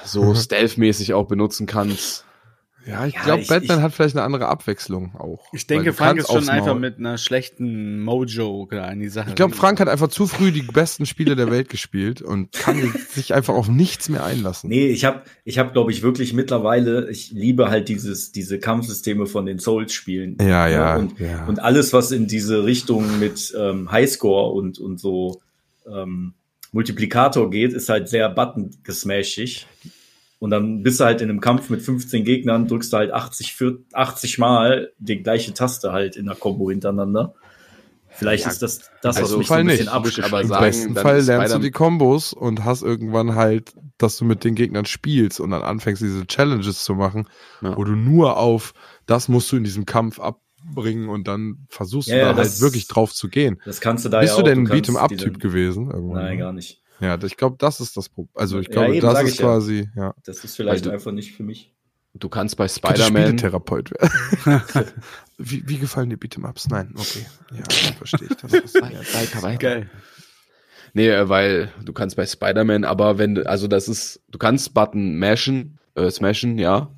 so stealth-mäßig auch benutzen kannst. Ja, ich Ja, glaube, Batman ich- hat vielleicht eine andere Abwechslung auch. Ich denke, Frank ist schon einfach mit einer schlechten Mojo in die Sache. Ich glaube, Frank hat einfach zu früh die besten Spiele der Welt gespielt und kann sich einfach auf nichts mehr einlassen. Nee, ich habe, ich hab, glaube ich, wirklich mittlerweile, ich liebe halt dieses, diese Kampfsysteme von den Souls-Spielen. Ja, ja, Und, ja. und alles, was in diese Richtung mit ähm, Highscore und, und so ähm, Multiplikator geht, ist halt sehr button-gesmashig. Und dann bist du halt in einem Kampf mit 15 Gegnern, drückst du halt 80, für 80 Mal die gleiche Taste halt in der Combo hintereinander. Vielleicht Ja, ist das das, was also mich so Fall ein bisschen nicht. abschreckt. Aber Im besten Fall lernst du die Kombos und hast irgendwann halt, dass du mit den Gegnern spielst und dann anfängst, diese Challenges zu machen, Ja. wo du nur auf das musst du in diesem Kampf abbringen und dann versuchst Ja, du da halt wirklich drauf zu gehen. Das kannst du da Bist ja du auch. denn ein Beat'em-up-Typ gewesen? Irgendwann? Nein, gar nicht. Ja, ich glaube, das ist das Problem. Also ich Ja, glaube, eben, das ist ich ja. quasi, ja. Das ist vielleicht du- einfach nicht für mich. Du kannst bei Spider-Man. Spieletherapeut werden. <laughs> wie, wie gefallen dir Beat'em-Ups? Nein, okay. Ja, dann verstehe ich das. <laughs> Weiter, weiter. Geil. Nee, äh, weil du kannst bei Spider-Man, aber wenn du, also das ist, du kannst Button mashen, äh, smashen, ja,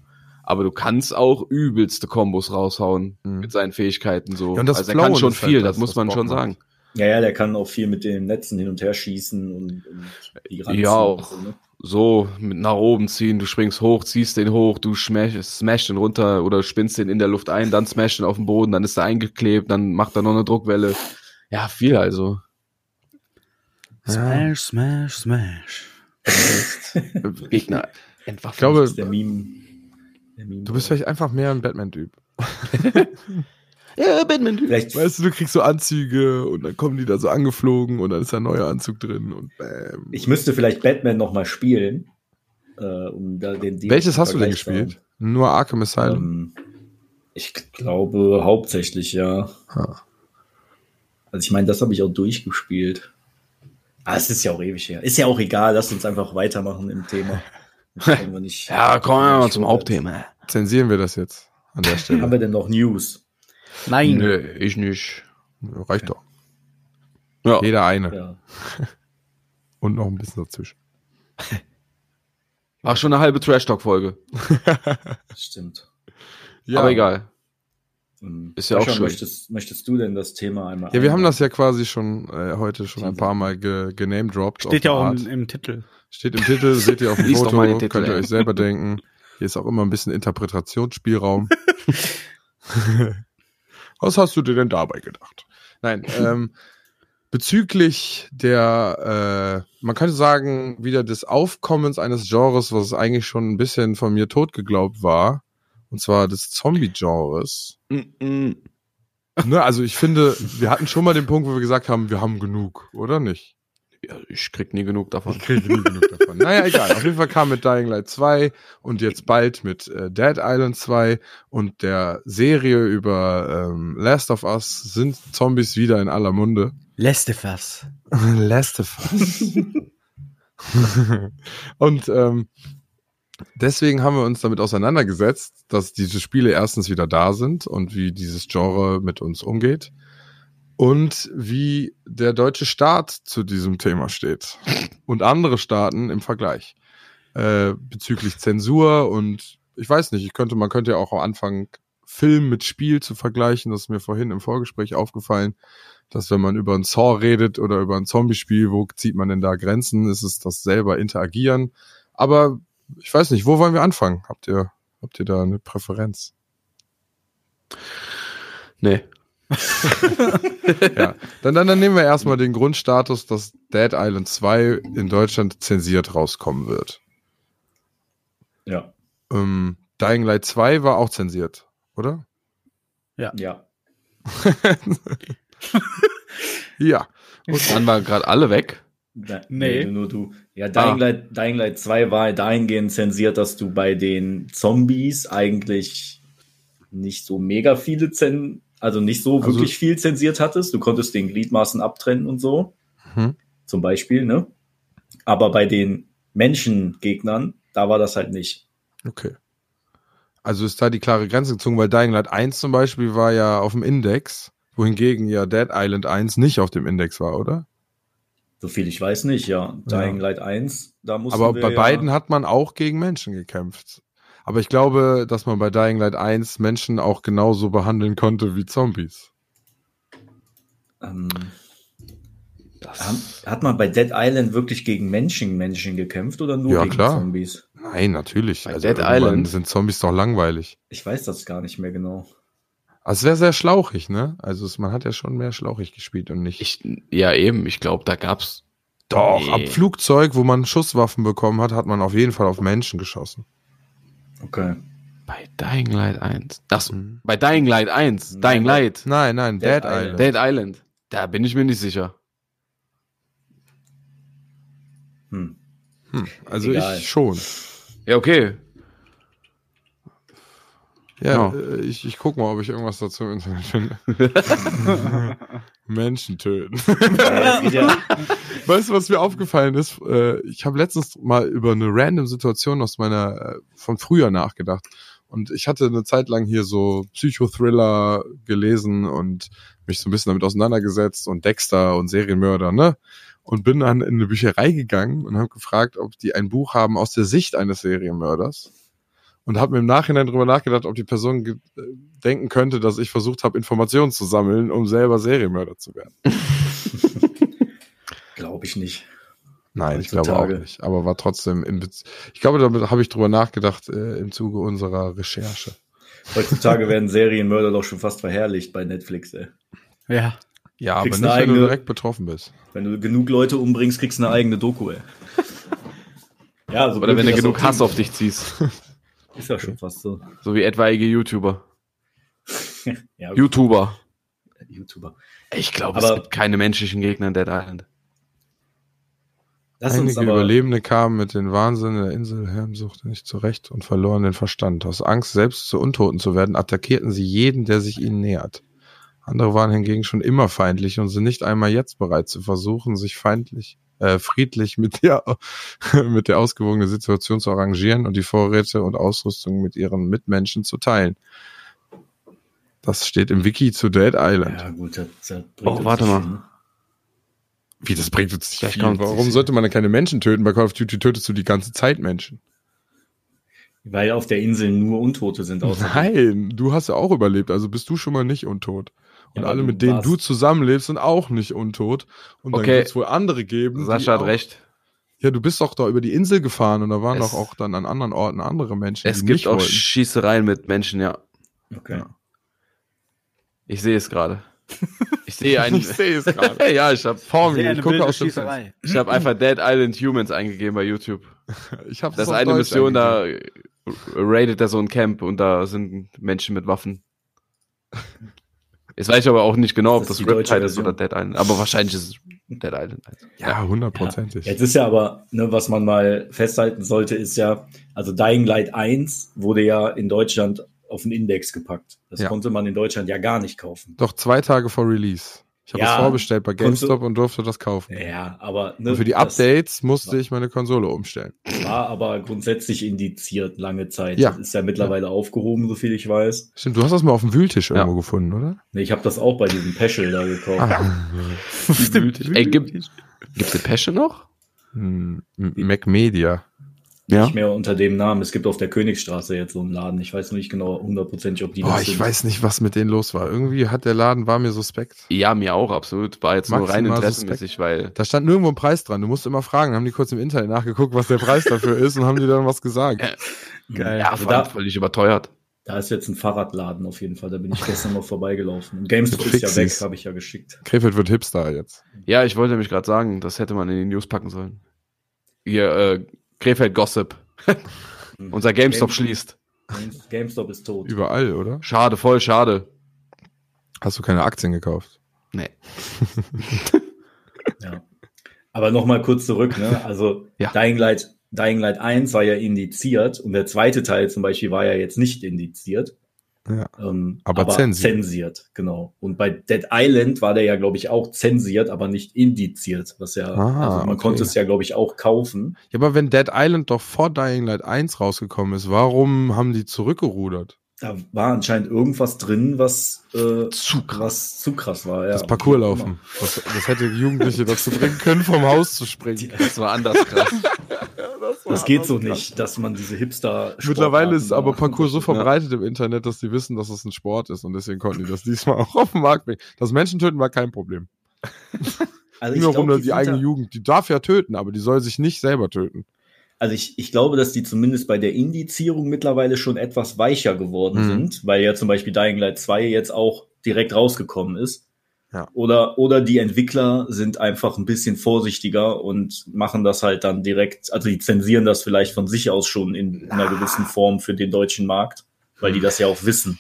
aber du kannst auch übelste Kombos raushauen Mhm. mit seinen Fähigkeiten so. Ja, und das also er kann schon ist halt viel, das, das muss man schon macht. sagen. Ja, ja, der kann auch viel mit den Netzen hin und her schießen und, und die ranziehen Ja, auch. und so, ne? So, mit nach oben ziehen, du springst hoch, ziehst den hoch, du smash, smash den runter oder spinnst den in der Luft ein, dann smash den auf den Boden, dann ist er eingeklebt, dann macht er noch eine Druckwelle. Ja, viel also. Smash, smash, smash. <laughs> Gegner einfach. Ich glaube, Das ist der Meme. Der Meme du bist vielleicht einfach mehr ein Batman-Typ. <laughs> ja, Batman. vielleicht Weißt du, du kriegst so Anzüge und dann kommen die da so angeflogen und dann ist da ein neuer Anzug drin und bam. Ich müsste vielleicht Batman noch mal spielen. Äh, um da den Welches hast du denn gespielt? Nur Arkham haben. Asylum? Ähm, ich glaube hauptsächlich, ja. Ha. Also ich meine, das habe ich auch durchgespielt. Ah, es ist ja auch ewig her. Ist ja auch egal, lass uns einfach weitermachen im Thema. <laughs> Ja, kommen wir mal zum. Hauptthema. Zensieren wir das jetzt an der Haben Stelle? wir denn noch News? Nein. Nö, ich nicht. Reicht doch. Ja. Jeder eine. Ja. <laughs> Und noch ein bisschen dazwischen. War schon eine halbe Trash-Talk-Folge. <laughs> Stimmt. Aber egal. Ähm, Ist ja auch Sascha, schön. Möchtest, möchtest du denn das Thema einmal? Ja, wir haben das ja quasi schon äh, heute schon ein paar Mal ge genamedropped. Steht ja auch im, im Titel. Steht im Titel, <laughs> seht ihr auf dem Foto, Titel, könnt ihr ey. euch selber denken. Hier ist auch immer ein bisschen Interpretationsspielraum. Was hast du dir denn dabei gedacht? Nein, ähm, bezüglich der, äh, man könnte sagen, wieder des Aufkommens eines Genres, was eigentlich schon ein bisschen von mir tot geglaubt war, und zwar des Zombie-Genres. Ne, also ich finde, wir hatten schon mal den Punkt, wo wir gesagt haben, wir haben genug, oder nicht? Ja, ich krieg nie genug davon. Ich kriege nie genug davon. <laughs> Naja, egal. Auf jeden Fall kam mit Dying Light 2 und jetzt bald mit äh, Dead Island 2 und der Serie über ähm, Last of Us sind Zombies wieder in aller Munde. Lestefass. Last of Us. <laughs> <laughs> und ähm, deswegen haben wir uns damit auseinandergesetzt, dass diese Spiele erstens wieder da sind und wie dieses Genre mit uns umgeht und wie der deutsche Staat zu diesem Thema steht und andere Staaten im Vergleich äh, bezüglich Zensur und ich weiß nicht, ich könnte, man könnte ja auch am Anfang Film mit Spiel zu vergleichen. Das ist mir vorhin im Vorgespräch aufgefallen, dass wenn man über ein Saw redet oder über ein Zombie-Spiel, wo zieht man denn da Grenzen? Ist es das selber interagieren? Aber ich weiß nicht, wo wollen wir anfangen? Habt ihr, habt ihr da eine Präferenz? Nee. Ja, dann, dann, dann nehmen wir erstmal den Grundstatus, dass Dead Island 2 in Deutschland zensiert rauskommen wird. Ja. Ähm, Dying Light 2 war auch zensiert, oder? Ja. Ja. <laughs> Und dann waren gerade alle weg. Da, Nee. nee. Nur du. Ja, Dying, Ah. Light, Dying Light 2 war dahingehend zensiert, dass du bei den Zombies eigentlich nicht so mega viele Zen, also nicht so Also- wirklich viel zensiert hattest. Du konntest den Gliedmaßen abtrennen und so. Mhm. Zum Beispiel, ne? Aber bei den Menschengegnern, da war das halt nicht. Okay. Also ist da die klare Grenze gezogen, weil Dying Light 1 zum Beispiel war ja auf dem Index, wohingegen ja Dead Island 1 nicht auf dem Index war, oder? So viel ich weiß nicht, ja. Dying Light 1, da mussten Aber bei ja, beiden hat man auch gegen Menschen gekämpft. Aber ich glaube, dass man bei Dying Light 1 Menschen auch genauso behandeln konnte wie Zombies. Ähm, haben- hat man bei Dead Island wirklich gegen Menschen Menschen gekämpft oder nur Ja, gegen klar. Zombies? Nein, natürlich. Bei also Dead Island? sind Zombies doch langweilig. Ich weiß das gar nicht mehr genau. Also es wäre sehr schlauchig, ne? Also es, man hat ja schon mehr schlauchig gespielt und nicht. Ich, ja, eben. Ich glaube, da gab's. doch, Nee. ab Flugzeug, wo man Schusswaffen bekommen hat, hat man auf jeden Fall auf Menschen geschossen. Okay. Bei Dying Light 1. Ach so, Mhm. bei Dying Light 1. Nein, Dying Light. Nein, nein, Dead Dead, Island. Island. Dead Island. Da bin ich mir nicht sicher. Hm. Hm, also Egal. ich schon. Ja, okay. Ja, Ja. äh, ich, ich guck mal, ob ich irgendwas dazu im Internet finde. <laughs> Menschen töten. Ja, <laughs> Weißt du, was mir aufgefallen ist? Äh, Ich habe letztens mal über eine random Situation aus meiner äh, von früher nachgedacht. Und ich hatte eine Zeit lang hier so Psychothriller gelesen und mich so ein bisschen damit auseinandergesetzt und Dexter und Serienmörder, ne? Und bin dann in eine Bücherei gegangen und habe gefragt, ob die ein Buch haben aus der Sicht eines Serienmörders. Und habe mir im Nachhinein darüber nachgedacht, ob die Person denken könnte, dass ich versucht habe, Informationen zu sammeln, um selber Serienmörder zu werden. <laughs> glaube ich nicht. Nein, ich glaube auch nicht. Aber war trotzdem in Bez Ich glaube, damit habe ich drüber nachgedacht äh, im Zuge unserer Recherche. Heutzutage werden Serienmörder doch schon fast verherrlicht bei Netflix, ey. Ja. Ja, aber nicht, eine wenn du eigene- direkt betroffen bist. Wenn du genug Leute umbringst, kriegst du eine eigene Doku, ey. <laughs> Ja, so Oder wenn du genug Hass auf dich ziehst. Ist ja schon fast so. So wie etwaige YouTuber. <laughs> Ja, YouTuber. YouTuber. Ich glaube, es gibt keine menschlichen Gegner in Dead Island. Lass Einige aber, Überlebende kamen mit den Wahnsinn der Insel Helmsucht nicht zurecht und verloren den Verstand. Aus Angst, selbst zu Untoten zu werden, attackierten sie jeden, der sich ihnen nähert. Andere waren hingegen schon immer feindlich und sind nicht einmal jetzt bereit zu versuchen, sich feindlich, äh, friedlich mit der, <laughs> mit der ausgewogenen Situation zu arrangieren und die Vorräte und Ausrüstung mit ihren Mitmenschen zu teilen. Das steht im Wiki zu Dead Island. Ja, gut, das, das bringt Oh, uns warte nicht mal. ne? Wie, das bringt uns nicht viel. Warum sollte man denn keine Menschen töten? Bei Call of Duty tötest du die ganze Zeit Menschen. Weil auf der Insel nur Untote sind. Außer Nein, du hast ja auch überlebt, also bist du schon mal nicht untot. Und Ja, alle, mit denen warst- du zusammenlebst, sind auch nicht untot. Und dann Okay. wird es wohl andere geben. Sascha hat auch, recht. Ja, du bist doch da über die Insel gefahren und da waren Es- doch auch dann an anderen Orten andere Menschen, Es die gibt nicht auch wollten. Schießereien mit Menschen, ja. Okay. Ja. Ich sehe es gerade. Ich sehe <laughs> einen. Ich sehe es gerade. <laughs> ja, ich habe Vor mir, eine ich gucke aus dem Schießerei. ich hab einfach Dead Island Humans eingegeben bei YouTube. Fenster. <laughs> Ich hab's Das ist eine Deutsch Mission, eingegeben. da raidet er so ein Camp und da sind Menschen mit Waffen. Jetzt weiß ich aber auch nicht genau, ob Das das, Riptide ist Version. oder Dead Island. Aber wahrscheinlich ist es Dead Island 1. Ja, hundertprozentig. Jetzt ist ja aber, ne, was man mal festhalten sollte, ist ja, also Dying Light 1 wurde ja in Deutschland auf den Index gepackt. Das Ja. konnte man in Deutschland ja gar nicht kaufen. Doch zwei Tage vor Release. Ich habe Ja, es vorbestellt bei konntest du- GameStop und durfte das kaufen. Ja, aber ne, Und für die Updates musste ich meine Konsole umstellen. war aber grundsätzlich indiziert lange Zeit. Ja. Das ist ja mittlerweile aufgehoben, so viel ich weiß. Stimmt, du hast das mal auf dem Wühltisch Ja. irgendwo gefunden, oder? Nee, ich habe das auch bei diesem Peschel da gekauft. Ah, <laughs> Ey, gibt, gibt's den Passion noch? hm, Mac Media. Ja. Nicht mehr unter dem Namen. Es gibt auf der Königstraße jetzt so einen Laden. Ich weiß nur nicht genau hundertprozentig, ob die Boah, das ich sind. weiß nicht, was mit denen los war. Irgendwie hat der Laden, war mir suspekt. Ja, mir auch, absolut. War jetzt nur rein Maximal interessenmäßig, weil Da stand nirgendwo ein Preis dran. Du musst immer fragen. Haben die kurz im Internet nachgeguckt, was der Preis dafür ist und haben die dann was gesagt. <laughs> Geil. ja, Also da, völlig überteuert. da ist jetzt ein Fahrradladen auf jeden Fall. Da bin ich gestern noch vorbeigelaufen. Und GameStop ist ja weg, habe ich ja geschickt. Krefeld wird Hipster jetzt. Ja, ich wollte nämlich gerade sagen, das hätte man in die News packen sollen. Hier, äh, Krefeld Gossip. <laughs> Unser GameStop Game- schließt. Games- GameStop ist tot. Überall, oder? Schade, voll schade. Hast du keine Aktien gekauft? Nee. <laughs> Ja. Aber nochmal kurz zurück, ne? Also Ja. Dying Light, Dying Light 1 war ja indiziert und der zweite Teil zum Beispiel war ja jetzt nicht indiziert. Ja. Ähm, Aber zensiert. zensiert, genau. Und bei Dead Island war der ja, glaube ich, auch zensiert, aber nicht indiziert. Was ja, Ah, also man okay. konnte es ja, glaube ich, auch kaufen. Ja, aber wenn Dead Island doch vor Dying Light 1 rausgekommen ist, warum haben die zurückgerudert? Da war anscheinend irgendwas drin, was äh, Zu krass. was zu krass war. Ja. Das Parcourslaufen. Das, das hätte Jugendliche dazu bringen können, vom Haus zu springen. Das war anders krass. <laughs> Das geht so nicht, dass man diese Hipster. Mittlerweile ist aber Parcours so macht. verbreitet im Internet, dass die wissen, dass es ein Sport ist und deswegen konnten die das diesmal <laughs> auch auf den Markt bringen. Das Menschentöten war kein Problem. <laughs> Also ich, glaub, um die, die eigene da, Jugend. Die darf ja töten, aber die soll sich nicht selber töten. also ich, ich glaube, dass die zumindest bei der Indizierung mittlerweile schon etwas weicher geworden Mhm. sind, weil ja zum Beispiel Dying Light 2 jetzt auch direkt rausgekommen ist. Ja. Oder, oder die Entwickler sind einfach ein bisschen vorsichtiger und machen das halt dann direkt, also die zensieren das vielleicht von sich aus schon in einer gewissen Form für den deutschen Markt, weil die das ja auch wissen.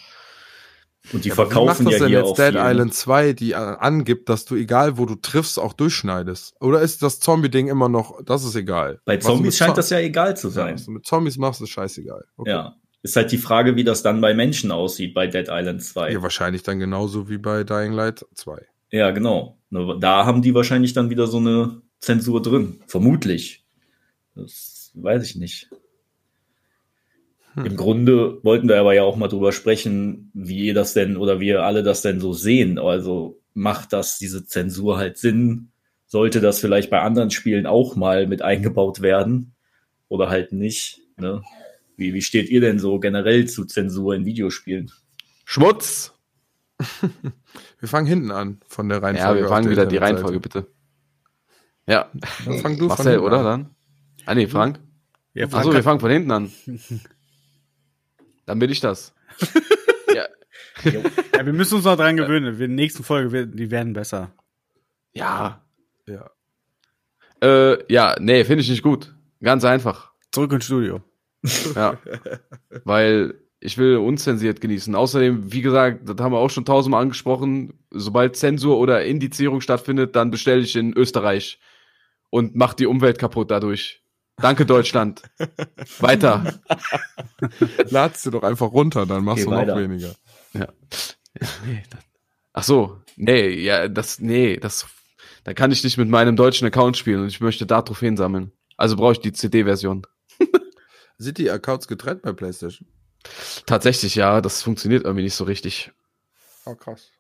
Und die Ja, verkaufen ja denn hier jetzt auf Dead Island 2, die äh, angibt, dass du egal wo du triffst, auch durchschneidest? Oder ist das Zombie-Ding immer noch, das ist egal? Bei Zombies scheint Zo- das ja egal zu sein. Was du mit Zombies machst, ist scheißegal. Okay. Ja. Ist halt die Frage, wie das dann bei Menschen aussieht bei Dead Island 2. Ja, wahrscheinlich dann genauso wie bei Dying Light 2. Ja, genau. Nur Da haben die wahrscheinlich dann wieder so eine Zensur drin. Vermutlich. Das weiß ich nicht. Hm. Im Grunde wollten wir aber ja auch mal drüber sprechen, wie ihr das denn oder wie ihr alle das denn so sehen. Also macht das diese Zensur halt Sinn? Sollte das vielleicht bei anderen Spielen auch mal mit eingebaut werden? Oder halt nicht? Ne? Wie, wie steht ihr denn so generell zu Zensur in Videospielen? Schmutz! <laughs> Wir fangen hinten an von der Reihenfolge. Ja, wir fangen der wieder die. Reihenfolge, bitte. Ja, Dann fang du von Marcel, hinten oder an. dann? Ah, nee, Frank. Ja, Achso, wir fangen von hinten an. <laughs> Dann bin ich das. <laughs> ja. ja, wir müssen uns noch dran gewöhnen. Wir, in der nächsten Folge, wir- die werden besser. Ja. Ja. Äh, ja, nee, finde ich nicht gut. Ganz einfach. Zurück ins Studio. Ja. Weil ich will unzensiert genießen. Außerdem, wie gesagt, das haben wir auch schon tausendmal angesprochen, sobald Zensur oder Indizierung stattfindet, dann bestelle ich in Österreich und mach die Umwelt kaputt dadurch. Danke, Deutschland. <laughs> Weiter. Ladst du doch einfach runter, dann machst Geh du noch weniger. Ja. Nee, das, ach so, nee, ja, das, nee, das, da kann ich nicht mit meinem deutschen Account spielen und ich möchte da Trophäen sammeln. Also brauche ich die CD-Version. Sind die Accounts getrennt bei PlayStation? Tatsächlich, ja, das funktioniert irgendwie nicht so richtig. Oh, krass.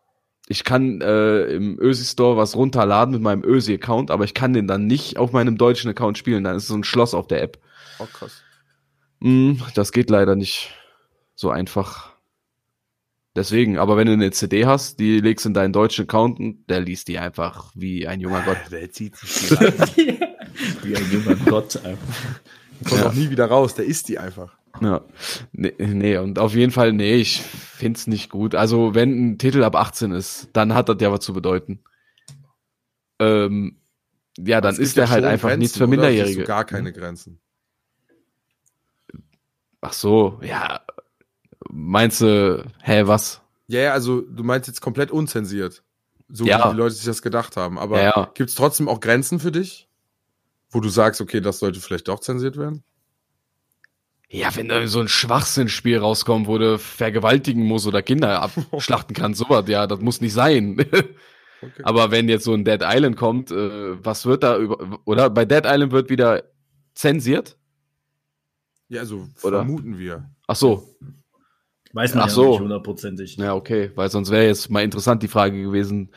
Ich kann äh, im Ösi Store was runterladen mit meinem Ösi-Account, aber ich kann den dann nicht auf meinem deutschen Account spielen. Dann ist so ein Schloss auf der App. Oh, krass. Mm, das geht leider nicht so einfach. Deswegen, aber wenn du eine CD hast, die legst in deinen deutschen Account und der liest die einfach wie ein junger Gott. Der zieht sich die rein. <laughs> Wie ein junger Gott. einfach. Kommt Ja. auch nie wieder raus, der isst die einfach. Ja. Nee, nee, und auf jeden Fall, nee, ich find's nicht gut. Also, wenn ein Titel ab 18 ist, dann hat das ja was zu bedeuten. Ähm, ja, dann ist der halt einfach Grenzen, nichts für Minderjährige. gar keine Grenzen. Ach so, ja. Meinst du, hä, was? Ja, ja, also du meinst jetzt komplett unzensiert. so Ja. wie die Leute sich das gedacht haben. Aber Ja, ja. gibt es trotzdem auch Grenzen für dich, wo du sagst, okay, das sollte vielleicht doch zensiert werden? Ja, wenn da so ein Schwachsinnspiel rauskommt, wo du vergewaltigen musst oder Kinder <laughs> abschlachten kannst, sowas, ja, das muss nicht sein. <laughs> Okay. Aber wenn jetzt so ein Dead Island kommt, äh, was wird da über, oder bei Dead Island wird wieder zensiert? ja, also Oder? vermuten wir. Ach so, Weiß man Ach ja so. nicht hundertprozentig. ja, okay, weil sonst wäre jetzt mal interessant die Frage gewesen,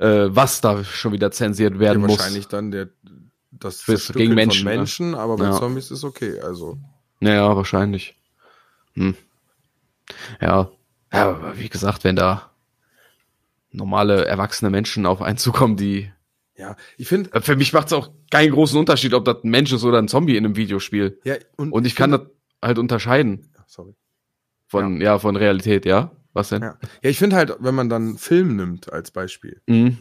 äh, was da schon wieder zensiert Ja, werden muss. wahrscheinlich dann der das Fürs- gegen Menschen, von ne? Menschen, aber bei Ja. Zombies ist okay. Also Naja, wahrscheinlich. Hm. Ja. ja, aber wie gesagt, wenn da normale, erwachsene Menschen auf einen zukommen, die ja, ich finde Äh, Für mich macht es auch keinen großen Unterschied, ob das ein Mensch ist oder ein Zombie in einem Videospiel. ja Und ich kann das halt unterscheiden sorry. von, ja, von Realität, ja? Was denn? Ja, ja ich finde halt, wenn man dann Film nimmt als Beispiel Mhm.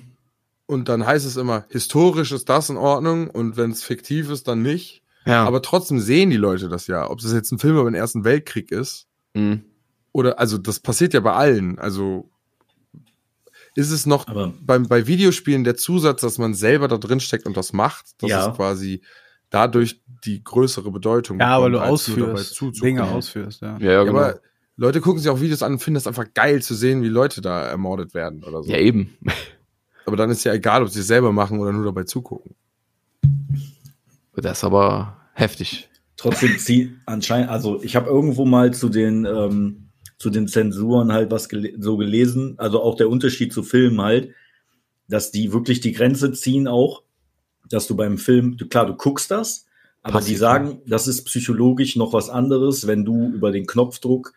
Und dann heißt es immer, historisch ist das in Ordnung und wenn es fiktiv ist, dann nicht. Ja. Aber trotzdem sehen die Leute das ja. Ob das jetzt ein Film über den Ersten Weltkrieg ist mhm. oder, also das passiert ja bei allen. Also ist es noch Aber beim, bei Videospielen der Zusatz, dass man selber da drin steckt und das macht, dass Ja. es quasi dadurch die größere Bedeutung Ja, weil du bekommt, nur dabei ausführst, zuzugucken. Dinge ausführst, ja. Ja, ja, Ja, genau. aber Leute gucken sich auch Videos an und finden das einfach geil zu sehen, wie Leute da ermordet werden oder so. ja, eben. Aber dann ist ja egal, ob sie es selber machen oder nur dabei zugucken. Das ist aber heftig. trotzdem zieht anscheinend, also ich habe irgendwo mal zu den ähm, zu den Zensuren halt was gele so gelesen, also auch der Unterschied zu Filmen halt, dass die wirklich die Grenze ziehen auch, dass du beim Film, du, klar, du guckst das, aber Passiv, die sagen, das ist psychologisch noch was anderes, wenn du über den Knopfdruck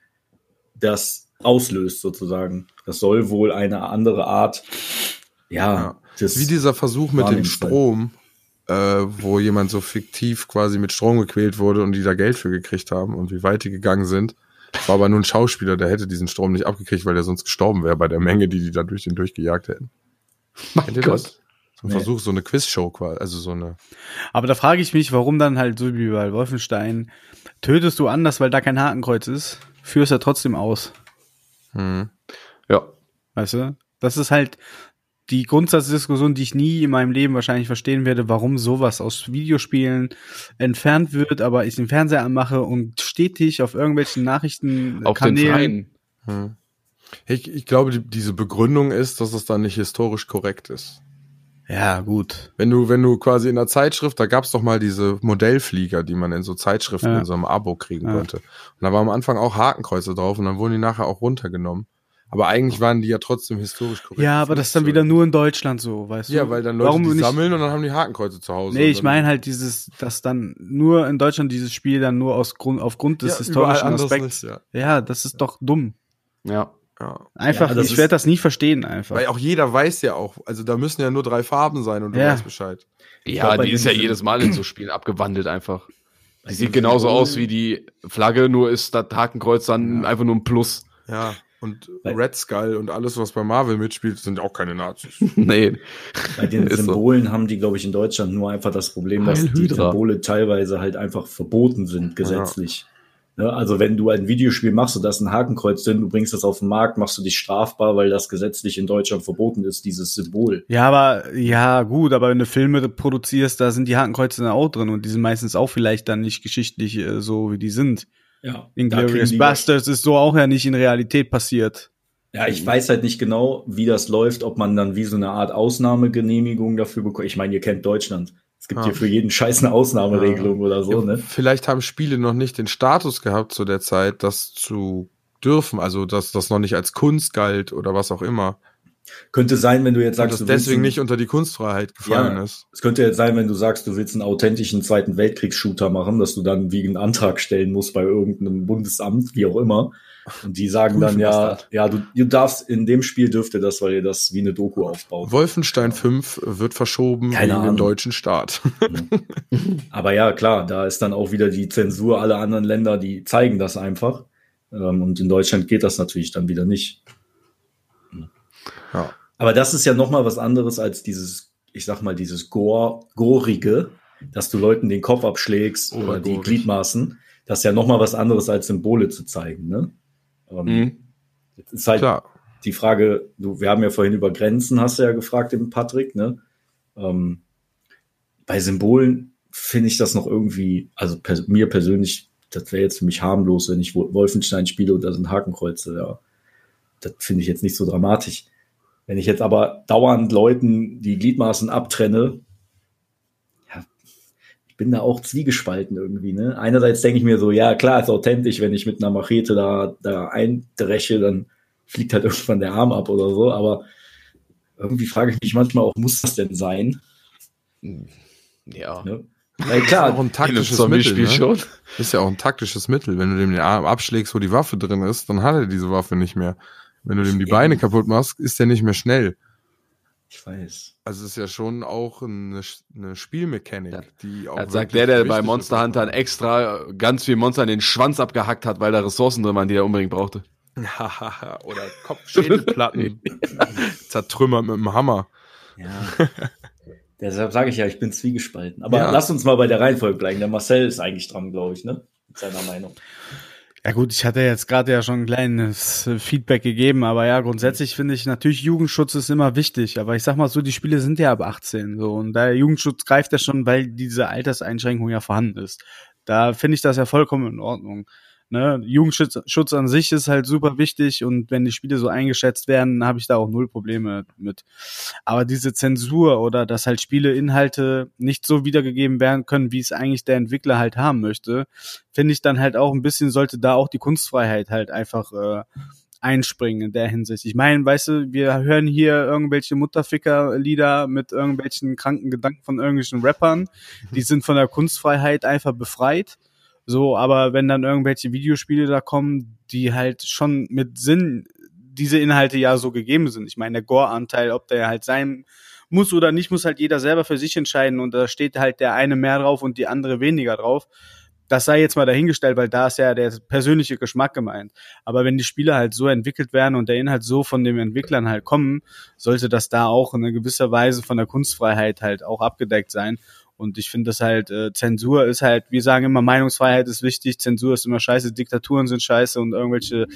das auslöst sozusagen. Das soll wohl eine andere Art, ja, Ja. das Wie dieser Versuch mit dem. Strom, äh, wo jemand so fiktiv quasi mit Strom gequält wurde und die da Geld für gekriegt haben und wie weit die gegangen sind. War aber nur ein Schauspieler, der hätte diesen Strom nicht abgekriegt, weil der sonst gestorben wäre bei der Menge, die die da durch den durchgejagt hätten. Mein Kennt ihr Gott. das? So ein Nee. Versuch, so eine Quizshow quasi, also so eine. Aber da frage ich mich, warum dann halt so wie bei Wolfenstein, tötest du anders, weil da kein Hakenkreuz ist, führst ja trotzdem aus. Hm. Ja. Weißt du? Das ist halt die Grundsatzdiskussion, die ich nie in meinem Leben wahrscheinlich verstehen werde, warum sowas aus Videospielen entfernt wird, aber ich den Fernseher anmache und stetig auf irgendwelchen Nachrichten Auf den Freien. Hm. Ich, ich glaube, die, diese Begründung ist, dass es dann nicht historisch korrekt ist. Ja, gut. Wenn du, wenn du quasi in der Zeitschrift, da gab's doch mal diese Modellflieger, die man in so Zeitschriften Ja. in so einem Abo kriegen Ja. konnte. Und da war am Anfang auch Hakenkreuze drauf und dann wurden die nachher auch runtergenommen. Aber eigentlich waren die ja trotzdem historisch korrekt. Ja, aber das ist dann wieder nur in Deutschland so, weißt du? Ja, weil dann Leute Warum die nicht? sammeln und dann haben die Hakenkreuze zu Hause. Nee, ich meine halt dieses, dass dann nur in Deutschland dieses Spiel dann nur aus Grund, aufgrund des ja, historischen Aspekts. nicht, ja. Ja, das ist doch dumm. Ja. ja. Einfach, Ja, das ich werde das nie verstehen einfach. Weil auch jeder weiß ja auch, also da müssen ja nur drei Farben sein und du Ja. weißt Bescheid. Ja, glaub, die ist ja jedes Mal in so Spielen abgewandelt einfach. Die sieht genauso aus wie die Flagge, nur ist das Hakenkreuz dann einfach nur ein Plus. Ja. Und Weil- Red Skull und alles, was bei Marvel mitspielt, sind auch keine Nazis. <laughs> nee. Bei den <laughs> Ist so. Symbolen haben die, glaube ich, in Deutschland nur einfach das Problem, dass Heil die. Symbole teilweise halt einfach verboten sind, gesetzlich. Ne, also wenn du ein Videospiel machst und da ist ein Hakenkreuz drin, du bringst das auf den Markt, machst du dich strafbar, weil das gesetzlich in Deutschland verboten ist, dieses Symbol. Ja, aber, ja, gut, aber wenn du Filme produzierst, da sind die Hakenkreuze dann auch drin und die sind meistens auch vielleicht dann nicht geschichtlich äh, so, wie die sind. Ja, Inglourious Bastards ist so auch ja nicht in Realität passiert. Ja, ich weiß halt nicht genau, wie das läuft, ob man dann wie so eine Art Ausnahmegenehmigung dafür bekommt. Ich meine, ihr kennt Deutschland. Es gibt Ah. hier für jeden Scheiß eine Ausnahmeregelung oder so, ne? Vielleicht haben Spiele noch nicht den Status gehabt zu der Zeit, das zu dürfen, also dass das noch nicht als Kunst galt oder was auch immer. Könnte sein, wenn du jetzt Und sagst, das du willst deswegen einen- nicht unter die Kunstfreiheit gefallen Ja. ist. Es könnte jetzt sein, wenn du sagst, du willst einen authentischen Zweiten Weltkriegs-Shooter machen, dass du dann wie einen Antrag stellen musst bei irgendeinem Bundesamt, wie auch immer. Und die sagen dann Prüfen, ja, das- ja, du, du darfst, in dem Spiel dürft ihr das, weil ihr das wie eine Doku aufbaut. Wolfenstein 5 wird verschoben Keine den deutschen Staat. <laughs> Aber ja, klar, da ist dann auch wieder die Zensur. Alle anderen Länder, die zeigen das einfach. Ähm, Und in Deutschland geht das natürlich dann wieder nicht. Ja. Aber das ist ja noch mal was anderes als dieses, ich sag mal, dieses Gore, Gorige, dass du Leuten den Kopf abschlägst Oh, oder die gorig. Gliedmaßen. Das ist ja noch mal was anderes als Symbole zu zeigen. Ne? Ähm, Mhm. es ist halt, Klar. die Frage, du, wir haben ja vorhin über Grenzen, hast du ja gefragt, den Patrick, ne? Ähm, bei Symbolen finde ich das noch irgendwie, also pers mir persönlich, das wäre jetzt für mich harmlos, wenn ich Wolfenstein spiele und da sind Hakenkreuze, ja. Das finde ich jetzt nicht so dramatisch. Wenn ich jetzt aber dauernd Leuten die Gliedmaßen abtrenne, ja, ich bin da auch zwiegespalten irgendwie, ne? Einerseits denke ich mir so, ja, klar, ist authentisch, wenn ich mit einer Machete da, da eindreche, dann fliegt halt irgendwann der Arm ab oder so, aber irgendwie frage ich mich manchmal auch, muss das denn sein? Ja. Ne? Weil klar, ist auch ein taktisches Mittel. Ne? schon. Ist ja auch ein taktisches Mittel. Wenn du dem den Arm abschlägst, wo die Waffe drin ist, dann hat er diese Waffe nicht mehr. Wenn du dem die Beine kaputt machst, ist der nicht mehr schnell. Ich weiß. Also es ist ja schon auch eine, eine Spielmechanik, Ja. die auch. Das sagt der, der bei Monster. Hunter extra ganz viel Monster in den Schwanz abgehackt hat, weil da Ressourcen drin waren, die er unbedingt brauchte. <laughs> Oder Kopfschädelplatten <laughs> zertrümmert mit dem Hammer. Ja. <laughs> Deshalb sage ich ja, ich bin zwiegespalten. Aber Ja. lass uns mal bei der Reihenfolge bleiben. Der Marcel ist eigentlich dran, glaube ich, ne? Mit seiner Meinung. Ja gut, ich hatte jetzt gerade ja schon ein kleines Feedback gegeben, aber ja, grundsätzlich finde ich natürlich Jugendschutz ist immer wichtig, aber ich sag mal so, die Spiele sind ja ab 18 so und der Jugendschutz greift ja schon, weil diese Alterseinschränkung ja vorhanden ist. Da finde ich das ja vollkommen in Ordnung. Ne? Jugendschutz Schutz an sich ist halt super wichtig und wenn die Spiele so eingeschätzt werden, habe ich da auch null Probleme mit. Aber diese Zensur oder dass halt Spieleinhalte nicht so wiedergegeben werden können, wie es eigentlich der Entwickler halt haben möchte, finde ich dann halt auch ein bisschen, sollte da auch die Kunstfreiheit halt einfach äh, einspringen in der Hinsicht. Ich meine, weißt du, wir hören hier irgendwelche Mutterficker-Lieder mit irgendwelchen kranken Gedanken von irgendwelchen Rappern, die sind von der Kunstfreiheit einfach befreit. So, aber wenn dann irgendwelche Videospiele da kommen, die halt schon mit Sinn diese Inhalte ja so gegeben sind. Ich meine, der Gore-Anteil, ob der halt sein muss oder nicht, muss halt jeder selber für sich entscheiden und da steht halt der eine mehr drauf und die andere weniger drauf. Das sei jetzt mal dahingestellt, weil da ist ja der persönliche Geschmack gemeint. Aber wenn die Spiele halt so entwickelt werden und der Inhalt so von den Entwicklern halt kommen, sollte das da auch in gewisser Weise von der Kunstfreiheit halt auch abgedeckt sein. Und ich finde das halt, äh, Zensur ist halt, wir sagen immer, Meinungsfreiheit ist wichtig, Zensur ist immer scheiße, Diktaturen sind scheiße und irgendwelche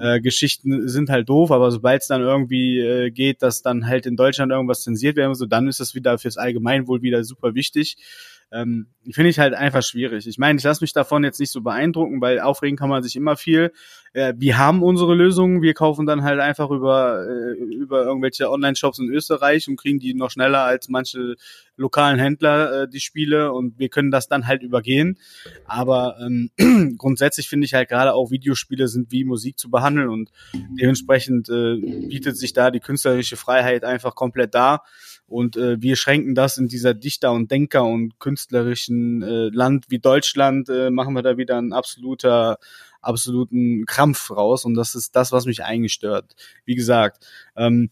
äh, Geschichten sind halt doof, aber sobald es dann irgendwie äh, geht, dass dann halt in Deutschland irgendwas zensiert werden muss, so, dann ist das wieder fürs Allgemeinwohl wieder super wichtig. Ähm, Finde ich halt einfach schwierig. Ich meine, ich lasse mich davon jetzt nicht so beeindrucken, weil aufregen kann man sich immer viel. Äh, wir haben unsere Lösungen, wir kaufen dann halt einfach über, äh, über irgendwelche Online-Shops in Österreich und kriegen die noch schneller als manche lokalen Händler äh, die Spiele und wir können das dann halt übergehen. Aber ähm, <clears throat> grundsätzlich finde ich halt gerade auch Videospiele sind wie Musik zu behandeln und dementsprechend äh, bietet sich da die künstlerische Freiheit einfach komplett dar. Und äh, wir schränken das in dieser Dichter- und Denker- und künstlerischen äh, Land wie Deutschland, äh, machen wir da wieder ein absoluter, absoluten Krampf raus. Und das ist das, was mich eigentlich stört. Wie gesagt, ähm,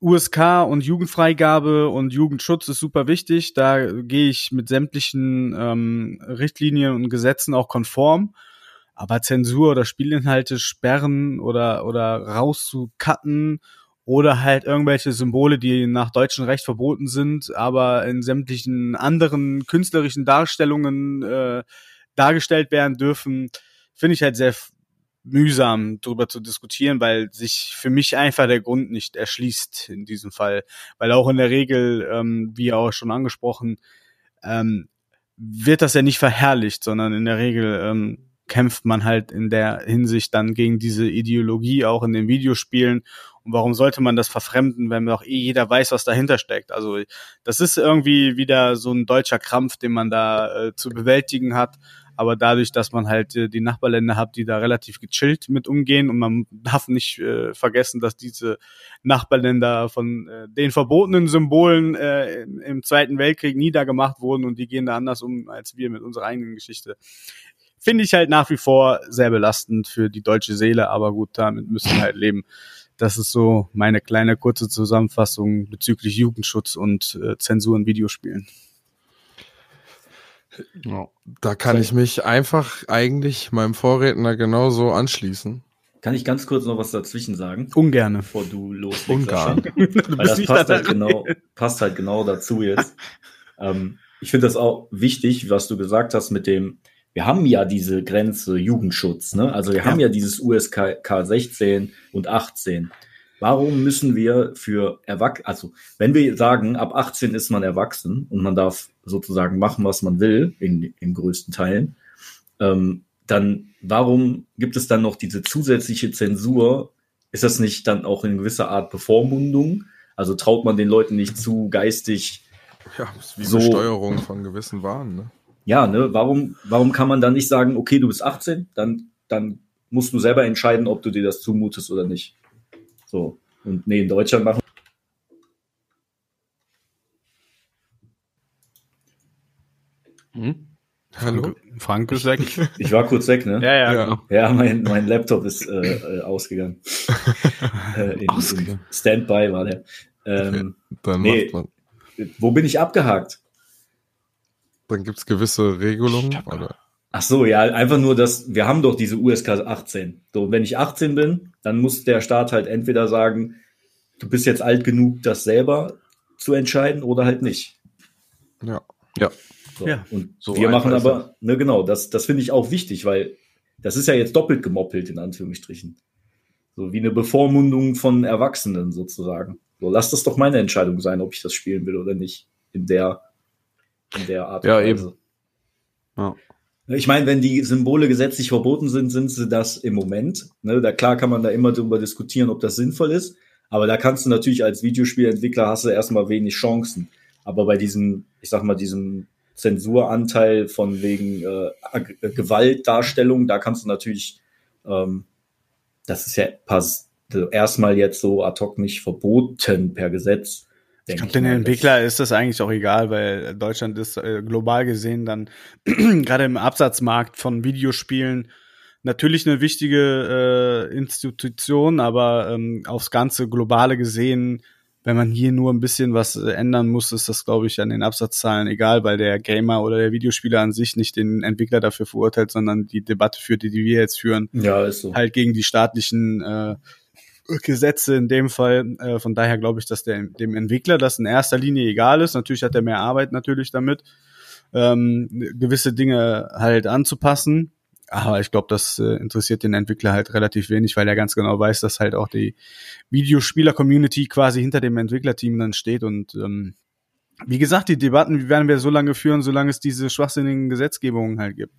USK und Jugendfreigabe und Jugendschutz ist super wichtig. Da gehe ich mit sämtlichen ähm, Richtlinien und Gesetzen auch konform. Aber Zensur oder Spielinhalte sperren oder, oder rauszucutten oder halt irgendwelche Symbole, die nach deutschem Recht verboten sind, aber in sämtlichen anderen künstlerischen Darstellungen äh, dargestellt werden dürfen, finde ich halt sehr mühsam darüber zu diskutieren, weil sich für mich einfach der Grund nicht erschließt in diesem Fall. Weil auch in der Regel, ähm, wie auch schon angesprochen, ähm, wird das ja nicht verherrlicht, sondern in der Regel ähm, kämpft man halt in der Hinsicht dann gegen diese Ideologie auch in den Videospielen. Und warum sollte man das verfremden, wenn doch eh jeder weiß, was dahinter steckt? Also das ist irgendwie wieder so ein deutscher Krampf, den man da äh, zu bewältigen hat. Aber dadurch, dass man halt äh, die Nachbarländer hat, die da relativ gechillt mit umgehen und man darf nicht äh, vergessen, dass diese Nachbarländer von äh, den verbotenen Symbolen äh, im, Zweiten Weltkrieg niedergemacht wurden und die gehen da anders um als wir mit unserer eigenen Geschichte. Finde ich halt nach wie vor sehr belastend für die deutsche Seele, aber gut, damit müssen wir halt leben. Das ist so meine kleine kurze Zusammenfassung bezüglich Jugendschutz und äh, Zensur in Videospielen. Da kann ich mich einfach eigentlich meinem Vorredner genauso anschließen. Kann ich ganz kurz noch was dazwischen sagen, Ungerne. bevor du loslegst? <laughs> Du Weil das passt halt, genau, passt halt genau dazu jetzt. <laughs> ähm, ich finde das auch wichtig, was du gesagt hast mit dem, wir haben ja diese Grenze Jugendschutz, ne? Also wir Ja. haben ja dieses USK 16 und 18. Warum müssen wir für Erwachsene, also wenn wir sagen, ab 18 ist man erwachsen und man darf sozusagen machen, was man will, in, in größten Teilen, ähm, dann warum gibt es dann noch diese zusätzliche Zensur? Ist das nicht dann auch in gewisser Art Bevormundung? Also traut man den Leuten nicht zu, geistig Ja, ist wie So- Besteuerung von gewissen Waren, ne? Ja, ne, warum, warum kann man dann nicht sagen, okay, du bist 18, dann, dann musst du selber entscheiden, ob du dir das zumutest oder nicht. So. Und nee, in Deutschland machen. Hm? Hallo? Frank ist weg. Ich war kurz weg, ne? ja, ja, Ja. genau. Ja, mein, mein Laptop ist äh, äh, ausgegangen. <laughs> äh, in, in Ausgegangen. Standby war der. Ähm, Dann Nee. Wo bin ich abgehakt? Dann gibt's gewisse Regelungen. Oder? Ach so, ja, einfach nur, dass wir haben doch diese USK 18. So, wenn ich 18 bin, dann muss der Staat halt entweder sagen, du bist jetzt alt genug, das selber zu entscheiden oder halt nicht. Ja. Ja. So. Ja, und so wir machen aber, ne, genau, das, das finde ich auch wichtig, weil das ist ja jetzt doppelt gemoppelt, in Anführungsstrichen. So wie eine Bevormundung von Erwachsenen sozusagen. So, lass das doch meine Entscheidung sein, ob ich das spielen will oder nicht. In der, in der Art Ja, und eben. Ja. Ich meine, wenn die Symbole gesetzlich verboten sind, sind sie das im Moment. Ne, da klar kann man da immer drüber diskutieren, ob das sinnvoll ist. Aber da kannst du natürlich als Videospielentwickler hast du erstmal wenig Chancen. Aber bei diesem, ich sag mal, diesem Zensuranteil von wegen äh, äh, Gewaltdarstellung, da kannst du natürlich, ähm, das ist ja also erstmal jetzt so ad hoc nicht verboten per Gesetz. Ich glaube, den. Entwickler ist das eigentlich auch egal, weil Deutschland ist äh, global gesehen dann <clears throat> gerade im Absatzmarkt von Videospielen natürlich eine wichtige äh, Institution, aber ähm, aufs ganze globale gesehen, wenn man hier nur ein bisschen was äh, ändern muss, ist das, glaube ich, an den Absatzzahlen egal, weil der Gamer oder der Videospieler an sich nicht den Entwickler dafür verurteilt, sondern die Debatte führt, die, die wir jetzt führen, Ja, ist so. halt gegen die staatlichen äh, Gesetze in dem Fall. Äh, von daher glaube ich, dass der, dem Entwickler das in erster Linie egal ist. Natürlich hat er mehr Arbeit natürlich damit, ähm, gewisse Dinge halt anzupassen. Aber ich glaube, das äh, interessiert den Entwickler halt relativ wenig, weil er ganz genau weiß, dass halt auch die Videospieler-Community quasi hinter dem Entwicklerteam dann steht. Und ähm, wie gesagt, die Debatten werden wir so lange führen, solange es diese schwachsinnigen Gesetzgebungen halt gibt.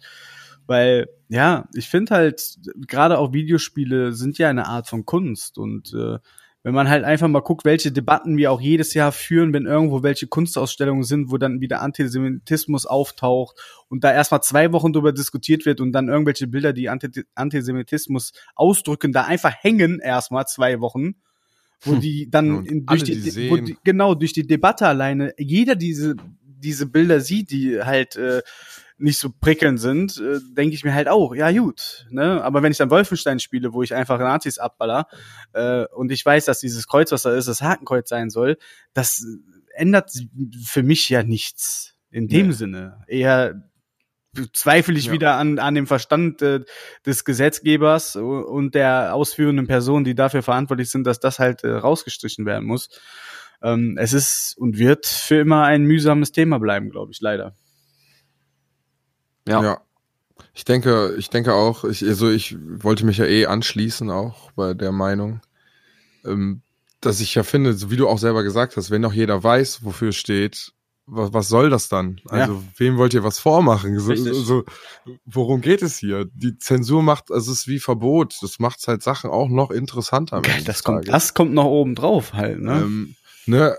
Weil, ja, ich finde halt, gerade auch Videospiele sind ja eine Art von Kunst. Und äh, wenn man halt einfach mal guckt, welche Debatten wir auch jedes Jahr führen, wenn irgendwo welche Kunstausstellungen sind, wo dann wieder Antisemitismus auftaucht und da erstmal zwei Wochen drüber diskutiert wird und dann irgendwelche Bilder, die Anti Antisemitismus ausdrücken, da einfach hängen erstmal zwei Wochen, wo die dann in, durch die, die wo die, genau durch die Debatte alleine jeder diese diese Bilder sieht, die halt äh, nicht so prickelnd sind, äh, denke ich mir halt auch, ja gut, ne? Aber wenn ich dann Wolfenstein spiele, wo ich einfach Nazis abballer äh, und ich weiß, dass dieses Kreuz, was da ist, das Hakenkreuz sein soll, das ändert für mich ja nichts in dem Nee. Sinne. Eher zweifle ich Ja. wieder an, an dem Verstand äh, des Gesetzgebers und der ausführenden Personen, die dafür verantwortlich sind, dass das halt äh, rausgestrichen werden muss. Ähm, es ist und wird für immer ein mühsames Thema bleiben, glaube ich, leider. Ja. Ja. Ich denke, ich denke auch, ich, also ich wollte mich ja eh anschließen auch bei der Meinung, ähm, dass ich ja finde, so wie du auch selber gesagt hast, wenn doch jeder weiß, wofür es steht, was, was soll das dann? Also wem wollt ihr was vormachen? So, so, worum geht es hier? Die Zensur macht, also es ist wie Verbot, das macht halt Sachen auch noch interessanter. Ende Das kommt, das kommt noch oben drauf halt, ne? Ähm, ne,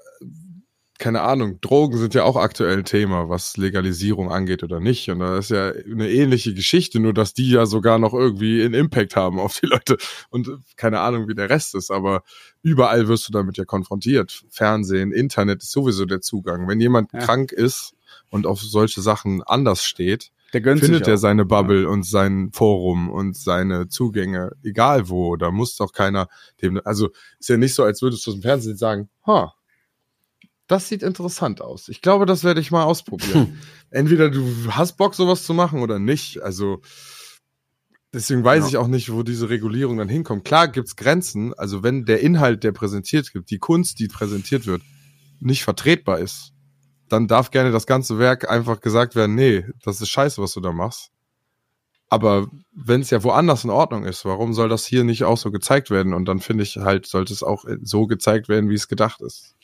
keine Ahnung, Drogen sind ja auch aktuell Thema, was Legalisierung angeht oder nicht. Und da ist ja eine ähnliche Geschichte, nur dass die ja sogar noch irgendwie einen Impact haben auf die Leute. Und äh, keine Ahnung, wie der Rest ist, aber überall wirst du damit ja konfrontiert. Fernsehen, Internet ist sowieso der Zugang. Wenn jemand Ja. krank ist und auf solche Sachen anders steht, findet er seine Bubble und sein Forum und seine Zugänge, egal wo. Da muss doch keiner dem, also ist ja nicht so, als würdest du aus dem Fernsehen sagen, ha, das sieht interessant aus. Ich glaube, das werde ich mal ausprobieren. Entweder du hast Bock, sowas zu machen oder nicht. Also deswegen weiß Ja. ich auch nicht, wo diese Regulierung dann hinkommt. Klar gibt's Grenzen. Also wenn der Inhalt, der präsentiert wird, die Kunst, die präsentiert wird, nicht vertretbar ist, dann darf gerne das ganze Werk einfach gesagt werden, nee, das ist scheiße, was du da machst. Aber wenn es ja woanders in Ordnung ist, warum soll das hier nicht auch so gezeigt werden? Und dann finde ich halt, sollte es auch so gezeigt werden, wie es gedacht ist.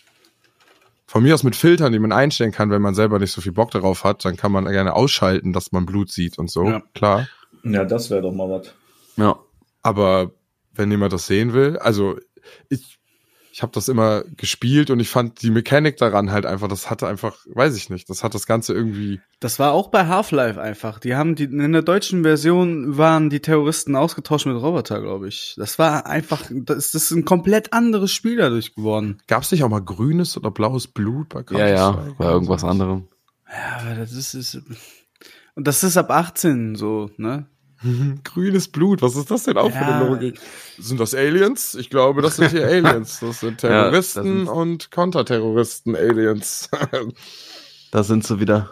Von mir aus mit Filtern, die man einstellen kann, wenn man selber nicht so viel Bock darauf hat, dann kann man gerne ausschalten, dass man Blut sieht und so. Ja. Klar. Ja, das wäre doch mal was. Ja. Aber wenn jemand das sehen will, also ich, ich habe das immer gespielt und ich fand die Mechanik daran halt einfach, das hatte einfach, weiß ich nicht, das hat das Ganze irgendwie. Das war auch bei Half-Life einfach. Die haben die in der deutschen Version waren die Terroristen ausgetauscht mit Roboter, glaube ich. Das war einfach, das, das ist ein komplett anderes Spiel dadurch geworden. Gab es nicht auch mal grünes oder blaues Blut bei Ja, ja, Counter-Strike bei irgendwas anderem. Ja, aber das ist, ist und das ist ab 18 so, ne? <laughs> Grünes Blut, was ist das denn auch für Ja. eine Logik? Sind das Aliens? Ich glaube, das sind hier <laughs> Aliens. Das sind <laughs> Ja, das Terroristen sind- und Konterterroristen-Aliens. Da sind sie wieder.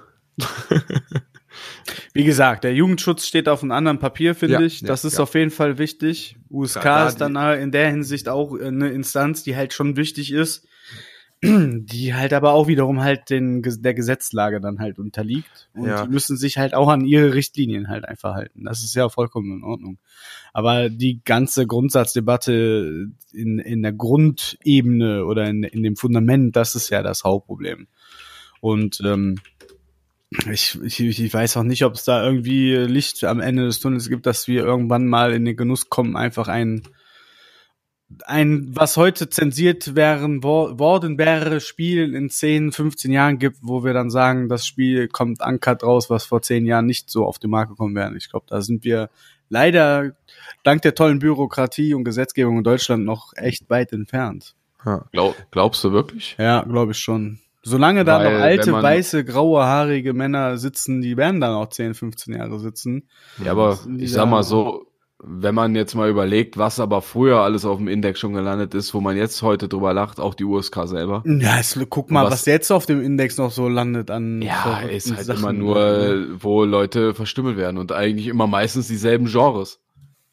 Wie gesagt, der Jugendschutz steht auf einem anderen Papier, finde Ja, ich. ja, Das ist ja. auf jeden Fall wichtig. USK Ja, da ist dann in der Hinsicht auch eine Instanz, die halt schon wichtig ist, die halt aber auch wiederum halt den, der Gesetzlage dann halt unterliegt. Und Ja. die müssen sich halt auch an ihre Richtlinien halt einfach halten. Das ist ja vollkommen in Ordnung. Aber die ganze Grundsatzdebatte in, in der Grundebene oder in, in dem Fundament, das ist ja das Hauptproblem. Und ähm, ich, ich, ich weiß auch nicht, ob es da irgendwie Licht am Ende des Tunnels gibt, dass wir irgendwann mal in den Genuss kommen, einfach ein, ein was heute zensiert wären, wor- worden wäre, Spiel in 10, 15 Jahren gibt, wo wir dann sagen, das Spiel kommt uncut raus, was vor 10 Jahren nicht so auf den Markt gekommen wäre. Ich glaube, da sind wir leider dank der tollen Bürokratie und Gesetzgebung in Deutschland noch echt weit entfernt. ja. Glaub, glaubst du wirklich? Ja, glaube ich schon. Solange da Weil, noch alte, weiße, graue, haarige Männer sitzen, die werden dann auch 10, 15 Jahre sitzen. Ja, aber Die ich sag mal so, wenn man jetzt mal überlegt, was aber früher alles auf dem Index schon gelandet ist, wo man jetzt heute drüber lacht, auch die USK selber. Ja, jetzt, guck mal, was, Was- jetzt auf dem Index noch so landet an. Ja, ist halt Sachen. immer nur, wo Leute verstümmelt werden und eigentlich immer meistens dieselben Genres.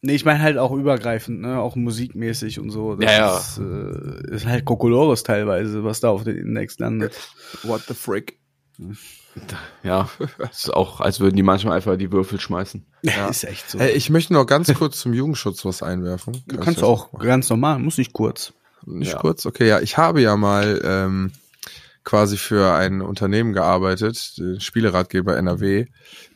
Nee, ich meine halt auch übergreifend, ne, auch musikmäßig und so. Das Ja, ja. Ist, äh, ist halt Kokolores teilweise, was da auf den Index landet. What the frick? Ja, <laughs> ist auch, als würden die manchmal einfach die Würfel schmeißen. Ja. ist echt so. Hey, ich möchte noch ganz kurz zum Jugendschutz was einwerfen. du Kann kannst ich das auch machen? ganz normal, muss nicht kurz. Nicht Ja. kurz? Okay, ja. Ich habe ja mal ähm, quasi für ein Unternehmen gearbeitet, den Spieleratgeber NRW,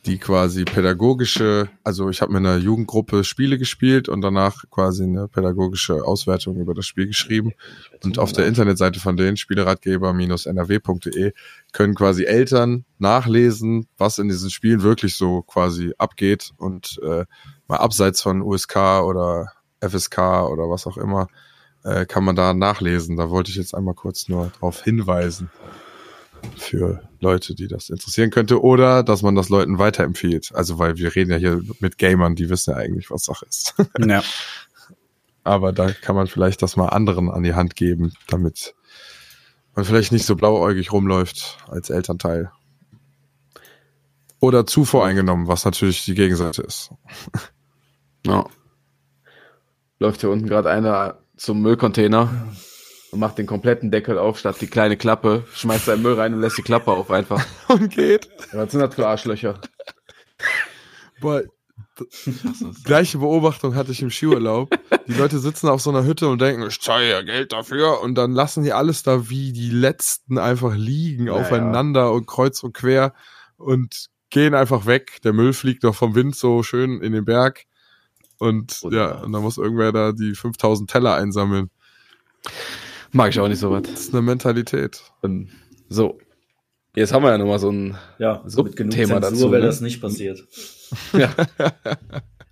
die quasi pädagogische, also ich habe mit einer Jugendgruppe Spiele gespielt und danach quasi eine pädagogische Auswertung über das Spiel geschrieben. Und auf der Internetseite von denen, spieleratgeber-nrw.de, können quasi Eltern nachlesen, was in diesen Spielen wirklich so quasi abgeht und äh, mal abseits von USK oder FSK oder was auch immer, äh, kann man da nachlesen. Da wollte ich jetzt einmal kurz nur darauf hinweisen für Leute, die das interessieren könnte oder dass man das Leuten weiterempfiehlt. Also weil wir reden ja hier mit Gamern, die wissen ja eigentlich, was Sache ist. <laughs> Ja. Aber da kann man vielleicht das mal anderen an die Hand geben, damit man vielleicht nicht so blauäugig rumläuft als Elternteil. Oder zu voreingenommen, was natürlich die Gegenseite ist. <laughs> Ja. Läuft hier unten gerade einer zum Müllcontainer und macht den kompletten Deckel auf, statt die kleine Klappe, schmeißt seinen Müll rein und lässt die Klappe auf einfach. <laughs> Und geht. Ja, Was sind das für Arschlöcher? Boah, gleiche Beobachtung hatte ich im Skiurlaub. Die Leute sitzen auf so einer Hütte und denken, ich zahle ja Geld dafür. Und dann lassen die alles da wie die Letzten einfach liegen, Ja, aufeinander und kreuz und quer und gehen einfach weg. Der Müll fliegt noch vom Wind so schön in den Berg. Und ja, Wunderbar. und dann muss irgendwer da die 5000 Teller einsammeln. Mag ich auch nicht so was. Das ist eine Mentalität. Ähm, So. Jetzt haben wir ja nochmal so ein. Ja, So, mit genug Thema Zensur dazu, wäre ne? das nicht passiert. <laughs> Ja. <laughs>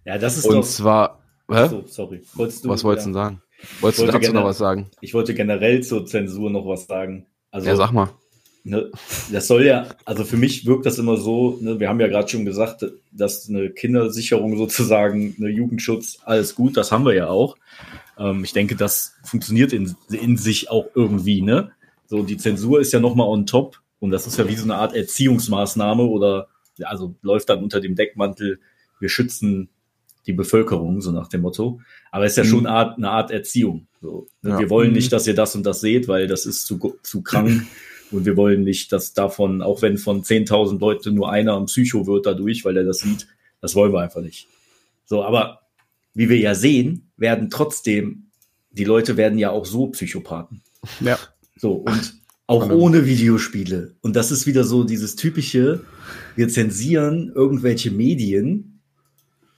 Ja, das ist Und doch. zwar. Hä? So, sorry. Wolltest du, was wolltest du ja. denn sagen? Wolltest du dazu noch was sagen? Ich wollte generell zur Zensur noch was sagen. Also, Ja, sag mal. Ne, das soll ja, also für mich wirkt das immer so, ne, wir haben ja gerade schon gesagt, dass eine Kindersicherung sozusagen, eine Jugendschutz, alles gut, das haben wir ja auch. Ähm, ich denke, das funktioniert in, in sich auch irgendwie, ne? So, die Zensur ist ja nochmal on top und das ist ja wie so eine Art Erziehungsmaßnahme oder, also läuft dann unter dem Deckmantel, wir schützen die Bevölkerung, so nach dem Motto. Aber es ist ja schon eine Art, eine Art Erziehung. So, ne? Ja. Wir wollen Mhm. nicht, dass ihr das und das seht, weil das ist zu, zu krank. <laughs> Und wir wollen nicht, dass davon, auch wenn von 10.000 Leute nur einer ein Psycho wird dadurch, weil er das sieht, Das wollen wir einfach nicht. So, aber wie wir ja sehen, werden trotzdem, die Leute werden ja auch so Psychopathen. Ja. So, und auch ohne Videospiele. Und das ist wieder so dieses typische, wir zensieren irgendwelche Medien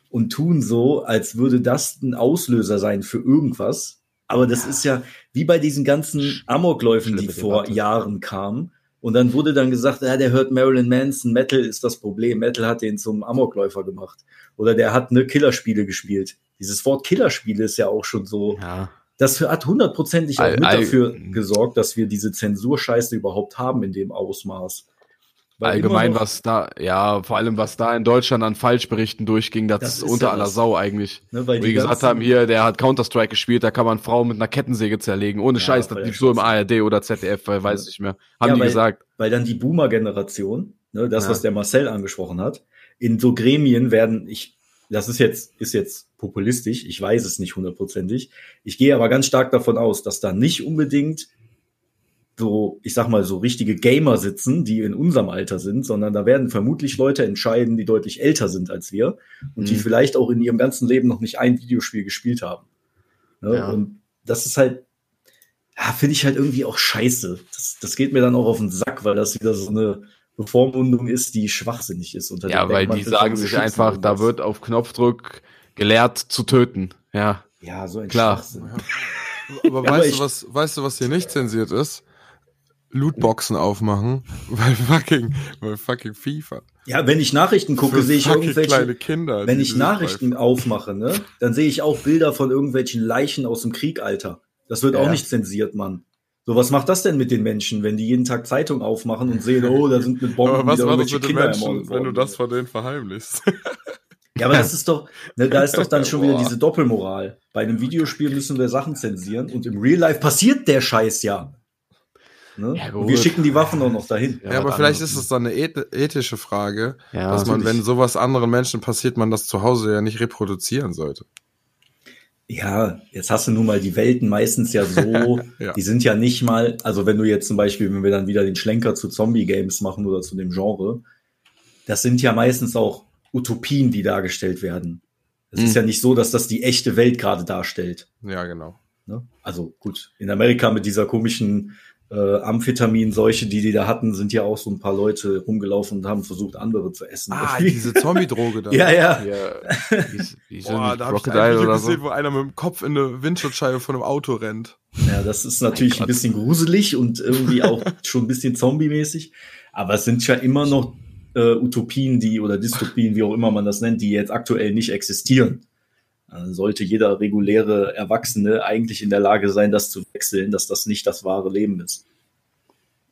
und tun so, als würde das ein Auslöser sein für irgendwas. Aber das ist ja wie bei diesen ganzen Amokläufen, die vor Debatte. Jahren kamen. Und dann wurde dann gesagt, ja, der hört Marilyn Manson, Metal ist das Problem. Metal hat den zum Amokläufer gemacht. Oder der hat ne Killerspiele gespielt. Dieses Wort Killerspiele ist ja auch schon so, Ja. das hat hundertprozentig auch All- mit all- dafür gesorgt, dass wir diese Zensurscheiße überhaupt haben in dem Ausmaß. Weil Allgemein, noch- was da, ja, vor allem, was da in Deutschland an Falschberichten durchging, das, Das ist unter ja aller. Sau eigentlich. Ne, weil Wie gesagt haben, hier, der hat Counter-Strike gespielt, da kann man Frauen mit einer Kettensäge zerlegen. Ohne Ja, Scheiß, das lief so im. ARD oder ZDF, weil weiß ich nicht mehr. Haben Ja, die weil- gesagt. weil dann die Boomer-Generation, ne, das, was der Marcel angesprochen hat, in so Gremien werden, ich, das ist jetzt, ist jetzt populistisch, ich weiß es nicht hundertprozentig. Ich gehe aber ganz stark davon aus, dass da nicht unbedingt so, ich sag mal, so richtige Gamer sitzen, die in unserem Alter sind, sondern da werden vermutlich Leute entscheiden, die deutlich älter sind als wir und die Mhm. vielleicht auch in ihrem ganzen Leben noch nicht ein Videospiel gespielt haben. Ne? Ja. Und das ist halt, ja, finde ich halt irgendwie auch scheiße. Das, das geht mir dann auch auf den Sack, weil das wieder so eine Bevormundung ist, die schwachsinnig ist. Unter Ja, weil die sagen sich einfach, da wird auf Knopfdruck gelehrt zu töten. Ja. Ja, so ein Klar. Schwachsinn. Aber Ja, aber weißt ich- du, was, weißt du, was hier nicht zensiert ist? Lootboxen aufmachen, <laughs> weil fucking, weil fucking FIFA. Ja, wenn ich Nachrichten gucke, sehe ich irgendwelche. kleine Kinder. wenn ich Nachrichten aufmache, ne, dann sehe ich auch Bilder von irgendwelchen Leichen aus dem Krieg, Alter. Das wird auch Ja. nicht zensiert, Mann. So, was macht das denn mit den Menschen, wenn die jeden Tag Zeitung aufmachen und sehen, oh, da sind mit Bomben Aber was wieder war das mit den Kinder Menschen, wenn du das von denen verheimlichst? Ja, aber das ist doch, ne, da ist doch dann schon wieder <laughs> diese Doppelmoral. Bei einem Videospiel müssen wir Sachen zensieren und im Real Life passiert der Scheiß ja. Ne? Ja, und wir schicken die Waffen auch noch dahin. Ja, aber was vielleicht ist es dann eine eth- ethische Frage, Ja, dass man, wenn sowas anderen Menschen passiert, man das zu Hause ja nicht reproduzieren sollte. Ja, jetzt hast du nun mal die Welten meistens ja so, <laughs> Ja. die sind ja nicht mal, also wenn du jetzt zum Beispiel, wenn wir dann wieder den Schlenker zu Zombie-Games machen oder zu dem Genre, das sind ja meistens auch Utopien, die dargestellt werden. Es Mhm. ist ja nicht so, dass das die echte Welt gerade darstellt. Ja, genau. Ne? Also gut, in Amerika mit dieser komischen äh, Amphetamin-Seuche, die die da hatten, sind ja auch so ein paar Leute rumgelaufen und haben versucht, andere zu essen. Ah, diese Zombie-Droge <laughs> da. ja, ja. Ja, wie, wie Boah, da hab ich ein Video oder so. gesehen, wo einer mit dem Kopf in eine Windschutzscheibe von einem Auto rennt. Ja, das ist natürlich ein bisschen gruselig und irgendwie auch <laughs> schon ein bisschen zombie-mäßig. Aber es sind ja immer noch äh, Utopien, die oder Dystopien, wie auch immer man das nennt, die jetzt aktuell nicht existieren. Sollte jeder reguläre Erwachsene eigentlich in der Lage sein, das zu wechseln, dass das nicht das wahre Leben ist.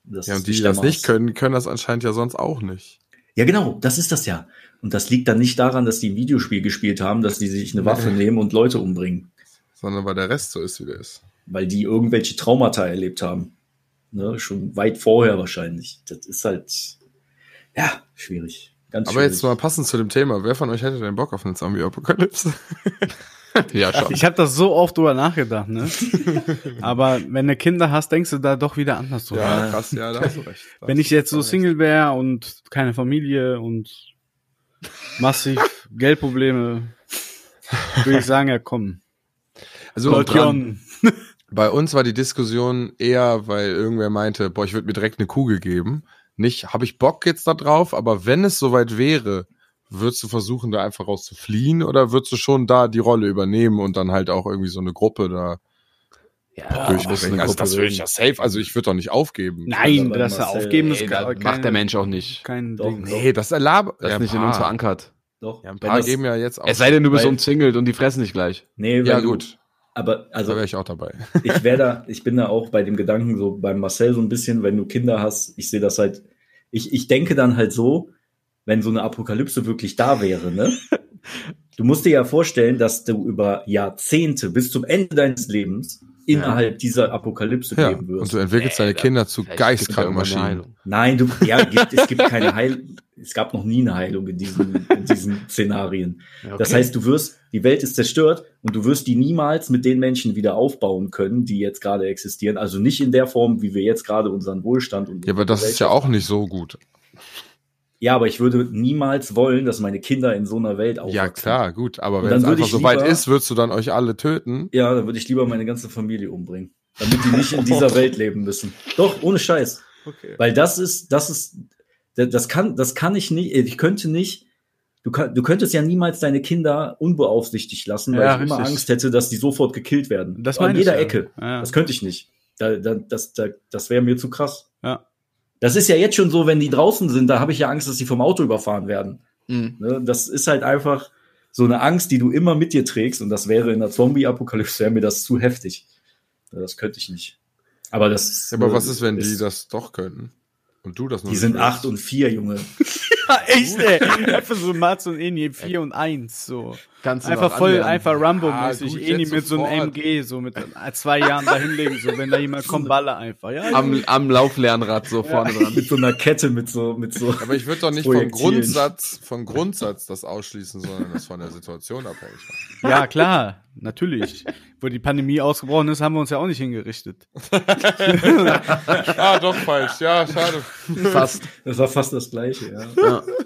Das Ja, und die, die das nicht können, können das anscheinend ja sonst auch nicht. Ja, genau, das ist das ja. Und das liegt dann nicht daran, dass die ein Videospiel gespielt haben, dass die sich eine Waffe nehmen und Leute umbringen, Sondern weil der Rest so ist, wie der ist. weil die irgendwelche Traumata erlebt haben. Ne, schon weit vorher wahrscheinlich. Das ist halt, ja, schwierig. Ganz Aber schwierig. jetzt mal passend zu dem Thema. Wer von euch hätte denn Bock auf eine Zombie-Apokalypse? <laughs> Ja, schon. Ich habe das so oft drüber nachgedacht, ne? <laughs> Aber wenn du Kinder hast, denkst du da doch wieder anders drüber. Ja, krass, ja, da hast du recht. Da <laughs> Wenn ich jetzt so. Single wäre und keine Familie und massiv Geldprobleme, würde ich sagen, ja komm. Also Leutchen. bei uns war die Diskussion eher, weil irgendwer meinte, boah, ich würde mir direkt eine Kugel geben. Nicht, habe ich Bock jetzt da drauf, aber wenn es soweit wäre, würdest du versuchen, da einfach raus zu fliehen oder würdest du schon da die Rolle übernehmen und dann halt auch irgendwie so eine Gruppe da Ja, durchbringen? Also das würde ich ja safe, also ich würde doch nicht aufgeben. Nein, das Marcel, aufgeben das macht keine- der Mensch auch nicht. Kein Doch, Ding. Nee, das erlaubt. Das ja, ist nicht in uns verankert. Doch, Ja, ein paar das- geben ja jetzt auch. Es sei denn, du bist umzingelt und die fressen dich gleich. Nee, ja, gut. Aber Da also wäre ich auch dabei. <laughs> ich wäre da, ich bin da auch bei dem Gedanken so beim Marcel so ein bisschen, wenn du Kinder hast, ich sehe das halt, ich, ich denke dann halt so, wenn so eine Apokalypse wirklich da wäre, ne? <laughs> Du musst dir ja vorstellen, dass du über Jahrzehnte bis zum Ende deines Lebens innerhalb dieser Apokalypse Ja, leben und wirst. du entwickelst deine da- Kinder zu Vielleicht gibt's ja geistkranken irgendwann eine Maschinen. Heilung. Nein, du, ja, gibt, es gibt <laughs> keine Heil, es gab noch nie eine Heilung in diesen, in diesen <laughs> Szenarien. Ja, Das okay. heißt, du wirst, die Welt ist zerstört und du wirst die niemals mit den Menschen wieder aufbauen können, die jetzt gerade existieren. Also nicht in der Form, wie wir jetzt gerade unseren Wohlstand und Ja, aber das ist ja auch nicht so gut. Ja, aber ich würde niemals wollen, dass meine Kinder in so einer Welt aufwachsen. Ja, klar, gut. Aber wenn es einfach so weit ist, würdest du dann euch alle töten. Ja, dann würde ich lieber meine ganze Familie umbringen. Damit die nicht in dieser <laughs> Welt leben müssen. Doch, ohne Scheiß. Okay. Weil das ist, das ist, das kann, das kann ich nicht, ich könnte nicht, du, kann, du könntest ja niemals deine Kinder unbeaufsichtigt lassen, weil Ja, ich immer richtig. Angst hätte, dass die sofort gekillt werden. Das An jeder ja. Ecke. Ja. Das könnte ich nicht. Da, da, das da, das wäre mir zu krass. Ja. Das ist ja jetzt schon so, wenn die draußen sind, da habe ich ja Angst, dass sie vom Auto überfahren werden. Mhm. Ne? Das ist halt einfach so eine Angst, die du immer mit dir trägst. Und das wäre in der Zombie-Apokalypse, wäre mir das zu heftig. Ja, Das könnte ich nicht. Aber das ist. Aber was ist, wenn die das doch könnten? Und du das noch Die nicht sind willst? acht und vier, Junge. <laughs> Ja, echt, ey. Einfach so Mats und Eni, 4 und 1, so. Kannst du Einfach voll, anlernen. einfach Rambo-mäßig. Ah, Eni mit so einem sofort. MG, so mit zwei Jahren da hinlegen, so, wenn da jemand kommt, baller einfach. Ja, ja. Am, am Lauflernrad so vorne dran. mit so einer Kette, mit so, mit so. Aber ich würde doch nicht vom. Grundsatz, vom Grundsatz das ausschließen, sondern das von der Situation abhängig machen. ja, klar, natürlich. Wo die Pandemie ausgebrochen ist, haben wir uns ja auch nicht hingerichtet. <laughs> ah, doch falsch. Ja, schade. Fast. Das war fast das Gleiche, ja. Ja.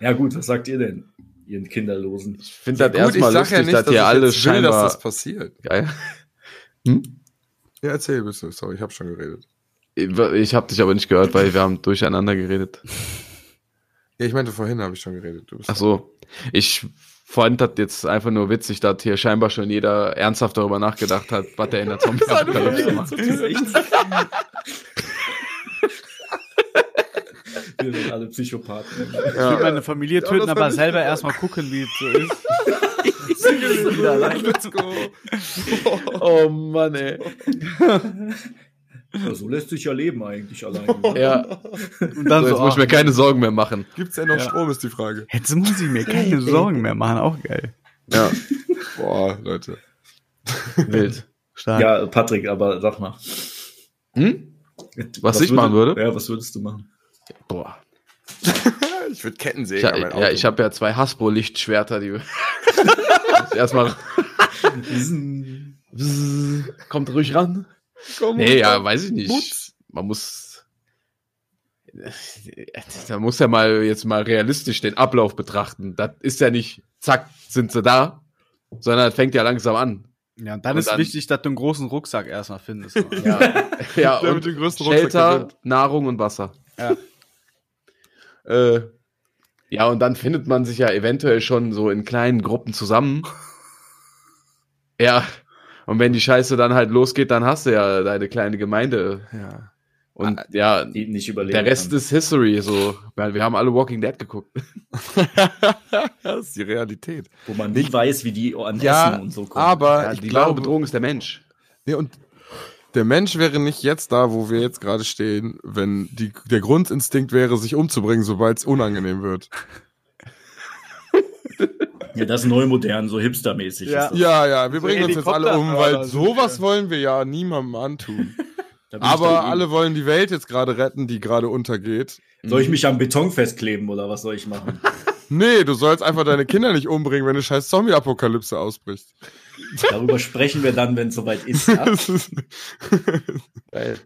Ja, gut, was sagt ihr denn, ihr Kinderlosen? Ich finde das Gut, ich erstmal lustig, ja nicht, dass dass hier ich alle will, dass scheinbar das passiert. geil. Ja, erzähl bitte. Sorry, ich habe schon geredet. Ich habe dich aber nicht gehört, weil wir haben durcheinander geredet. Ja, ich meinte vorhin habe ich schon geredet. Du bist Ach so. Ich fand das jetzt einfach nur witzig, dass hier scheinbar schon jeder ernsthaft darüber nachgedacht hat, was der in der <laughs> Zombie-Apokalypse macht. <laughs> Wir sind alle Psychopathen. Ich will meine Familie töten, das aber selber erstmal gucken, wie es so ist. <laughs> Let's go. <laughs> Oh Mann, ey. Ja, so lässt sich ja leben eigentlich alleine. <laughs> ne? Ja, Und dann so, so, jetzt muss ich mir ach, keine Sorgen mehr machen. Gibt's ja noch Ja. Strom, ist die Frage. jetzt muss ich mir keine Sorgen mehr machen, auch geil. Ja, Boah, Leute. wild. Stark. Ja, Patrick, aber sag mal. Hm? Was ich machen würde? Ja, was würdest du machen? Boah. <laughs> Ich würde Ich, an mein ja, ich habe ja zwei Hasbro-Lichtschwerter, die <laughs> erstmal <laughs> kommt ruhig ran. Nee, ja, weiß ich nicht. Mutz. Man muss. Da muss ja mal jetzt mal realistisch den Ablauf betrachten. Das ist ja nicht, zack, sind sie da, sondern das fängt ja langsam an. Ja, und dann Und ist dann- wichtig, dass du einen großen Rucksack erstmal findest. Ja, ja und mit dem größten Rucksack Shelter. Nahrung und Wasser. Ja. Äh, ja, und dann findet man sich ja eventuell schon so in kleinen Gruppen zusammen. <laughs> Ja, und wenn die Scheiße dann halt losgeht, dann hast du ja deine kleine Gemeinde. Ja. Und ja, nicht überleben. der Rest kann. ist History, so. Weil wir haben alle Walking Dead geguckt. <laughs> das ist die Realität. Wo man nicht weiß, wie die an Ja, Essen und so kommen. aber Ja, ich die glaube, Bedrohung ist der Mensch. nee, und der Mensch wäre nicht jetzt da, wo wir jetzt gerade stehen, wenn die, der Grundinstinkt wäre, sich umzubringen, sobald es unangenehm wird. Ja, das ist neu modern, so hipstermäßig. Ja. Ja, ja, wir So bringen uns jetzt alle um, weil sowas ja. wollen wir ja niemandem antun. <laughs> Aber alle wollen die Welt jetzt gerade retten, die gerade untergeht. Soll ich mich am Beton festkleben oder was soll ich machen? Nee, du sollst einfach deine Kinder nicht umbringen, wenn eine scheiß Zombie-Apokalypse ausbricht. Darüber <laughs> sprechen wir dann, wenn es soweit ist. Ja? <laughs> Geil.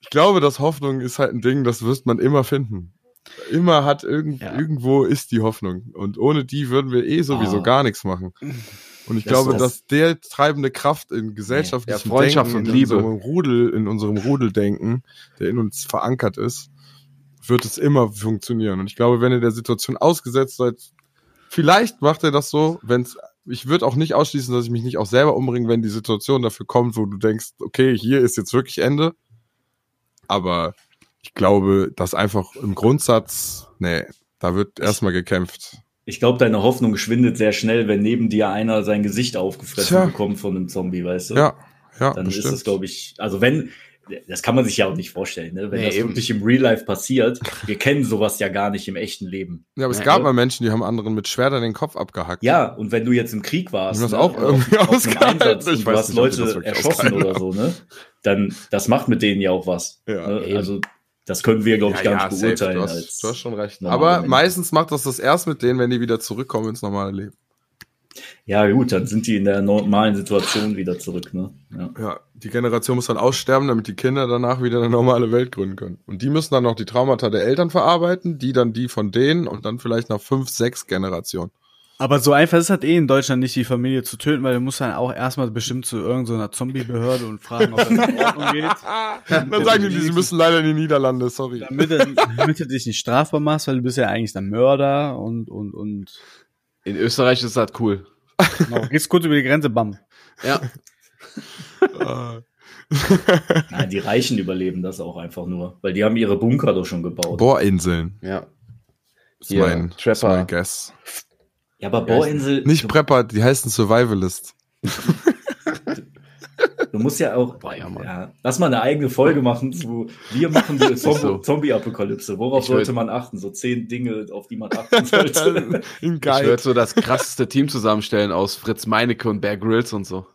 ich glaube, dass Hoffnung ist halt ein Ding, das wirst man immer finden. Immer hat irgend, Ja. irgendwo ist die Hoffnung. Und ohne die würden wir eh sowieso Ah. gar nichts machen. Und ich Das glaube, dass der treibende Kraft in gesellschaftlichem Ja, Freundschaft Denken, und in Liebe. unserem Rudel, in unserem Rudeldenken, der in uns verankert ist, wird es immer funktionieren. Und ich glaube, wenn ihr der Situation ausgesetzt seid, vielleicht macht er das so, wenn's, ich würde auch nicht ausschließen, dass ich mich nicht auch selber umbringe, wenn die Situation dafür kommt, wo du denkst, okay, hier ist jetzt wirklich Ende. Aber ich glaube, dass einfach im Grundsatz, nee, da wird erstmal gekämpft. Ich glaube, deine Hoffnung schwindet sehr schnell, wenn neben dir einer sein Gesicht aufgefressen Tja. bekommt von einem Zombie, weißt du? Ja, ja, Dann bestimmt. ist es, glaube ich, also wenn, das kann man sich ja auch nicht vorstellen, ne? wenn Nee, das eben. wirklich im Real Life passiert. Wir kennen sowas ja gar nicht im echten Leben. Ja, aber es Ja, gab ja. mal Menschen, die haben anderen mit Schwertern den Kopf abgehackt. Ja, und wenn du jetzt im Krieg warst, haben das ne, auch auf- irgendwie auf. Einsatz Ich und weiß du hast nicht, Leute erschossen oder so, ne? Dann, das macht mit denen ja auch was. Ja. ne? Also, das können wir, glaube ich, gar nicht beurteilen. Du hast, als du hast schon recht. Aber Menschen. meistens macht das das erst mit denen, wenn die wieder zurückkommen ins normale Leben. Ja, gut, dann sind die in der normalen Situation wieder zurück, ne? Ja. Ja, die Generation muss dann aussterben, damit die Kinder danach wieder eine normale Welt gründen können. Und die müssen dann noch die Traumata der Eltern verarbeiten, die dann die von denen und dann vielleicht nach fünf, sechs Generationen. Aber so einfach ist das eh in Deutschland nicht, die Familie zu töten, weil du musst dann auch erstmal bestimmt zu irgendeiner Zombie-Behörde und fragen, ob das in Ordnung <laughs> geht. Dann sagen die, sie müssen leider in die Niederlande, sorry. Damit du, damit du dich nicht strafbar machst, weil du bist ja eigentlich der Mörder und, und, und, In Österreich ist das cool. genau, gehst kurz über die Grenze, bam. Ja. <laughs> Nein, die Reichen überleben das auch einfach nur, weil die haben ihre Bunker doch schon gebaut. Bohrinseln. Ja. Ist Hier, mein, ist Trapper. mein Guess. Ja, aber Bohrinsel, Nicht Prepper, die heißen Survivalist. <laughs> du musst ja auch, Boah, ja, ja, lass mal eine eigene Folge machen zu, wir machen die <laughs> so. Zombie-Apokalypse. Worauf Ich sollte man achten? So zehn Dinge, auf die man achten sollte. <laughs> Ich würde so das krasseste Team zusammenstellen aus Fritz Meinecke und Bear Grylls und so.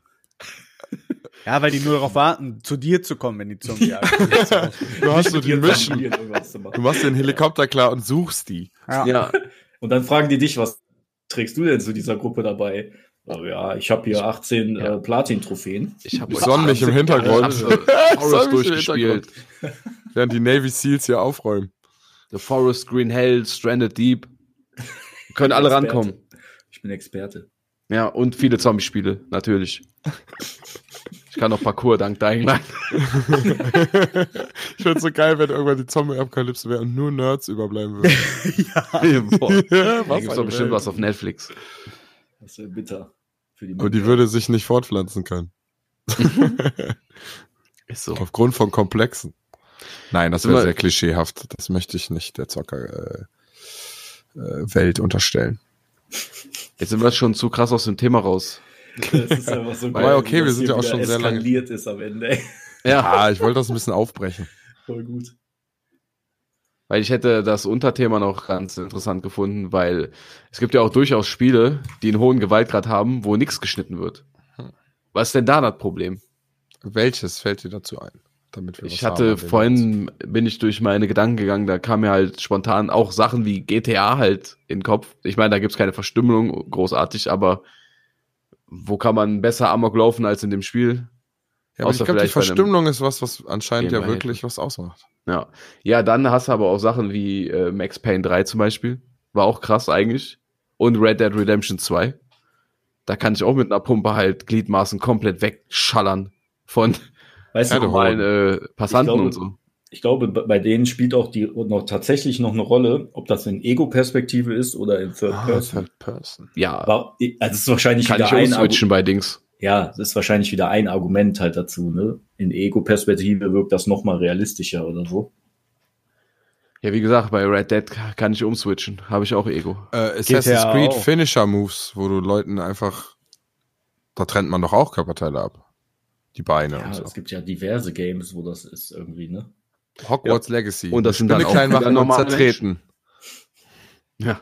Ja, weil die nur darauf warten, zu dir zu kommen, wenn die Zombie <laughs> Du hast so die Mission. Familien irgendwas zu Du machst den Helikopter klar und suchst die. ja. Ja. Und dann fragen die dich, was trägst du denn zu dieser Gruppe dabei? Oh, ja, ich habe hier 18 Ja. äh, Platin-Trophäen. Ich habe <laughs> sonn mich im Hintergrund. <laughs> Forest durchgespielt. <laughs> Während die Navy Seals hier aufräumen. The Forest, Green Hell, Stranded Deep. Können alle Experte. rankommen. Ich bin Experte. Ja, und viele Zombie-Spiele, natürlich. Ich kann noch Parkour dank Dying Light. Ich find's so geil, wenn irgendwann die Zombie-Apokalypse wäre und nur Nerds überbleiben würden. Boah. Ja, Da gibt's doch bestimmt Welt. was auf Netflix. Das wäre bitter. Für die Aber die würde sich nicht fortpflanzen können. <laughs> Ist so. Aufgrund von Komplexen. Nein, das wäre sehr klischeehaft. Das möchte ich nicht der Zocker äh, äh, unterstellen. Jetzt sind wir schon zu krass aus dem Thema raus. Das ist einfach so <laughs> Aber okay, wir sind ja auch schon sehr lange- ist am Ende. Ja, Ah, ich wollte das ein bisschen aufbrechen. Voll gut. Weil ich hätte das Unterthema noch ganz interessant gefunden, weil es gibt ja auch durchaus Spiele, die einen hohen Gewaltgrad haben, wo nichts geschnitten wird. Was ist denn da das Problem? Welches fällt dir dazu ein? Damit wir Ich hatte vorhin, bin ich durch meine Gedanken gegangen, da kam mir halt spontan auch Sachen wie GTA halt in den Kopf. Ich meine, da gibt's keine Verstümmelung großartig, aber wo kann man besser Amok laufen als in dem Spiel? Ja, aber ich glaube, die Verstümmelung ist was, was anscheinend ja wirklich was ausmacht. Ja. Ja, dann hast du aber auch Sachen wie äh, Max Payne 3 zum Beispiel. War auch krass eigentlich. Und Red Dead Redemption 2. Da kann ich auch mit einer Pumpe halt Gliedmaßen komplett wegschallern von Weißt Ja, du, normalen äh, Passanten glaube, und so. ich glaube, bei denen spielt auch die noch tatsächlich noch eine Rolle, ob das in Ego-Perspektive ist oder in Third Ah, Person. Third Person. Ja, Aber also es ist wahrscheinlich kann wieder ich ein umswitchen bei Dings. Ja, das ist wahrscheinlich wieder ein Argument halt dazu, ne? In Ego-Perspektive wirkt das noch mal realistischer oder so. Ja, wie gesagt, bei Red Dead kann ich umswitchen. Habe ich auch Ego. Äh, Assassin's GTA Creed auch. Finisher Moves, wo du Leuten einfach, da trennt man doch auch Körperteile ab. Die Beine Ja, und so. es gibt ja diverse Games, wo das ist irgendwie, ne? Hogwarts Legacy. Und das sind dann auch klein machen und zertreten. Ja.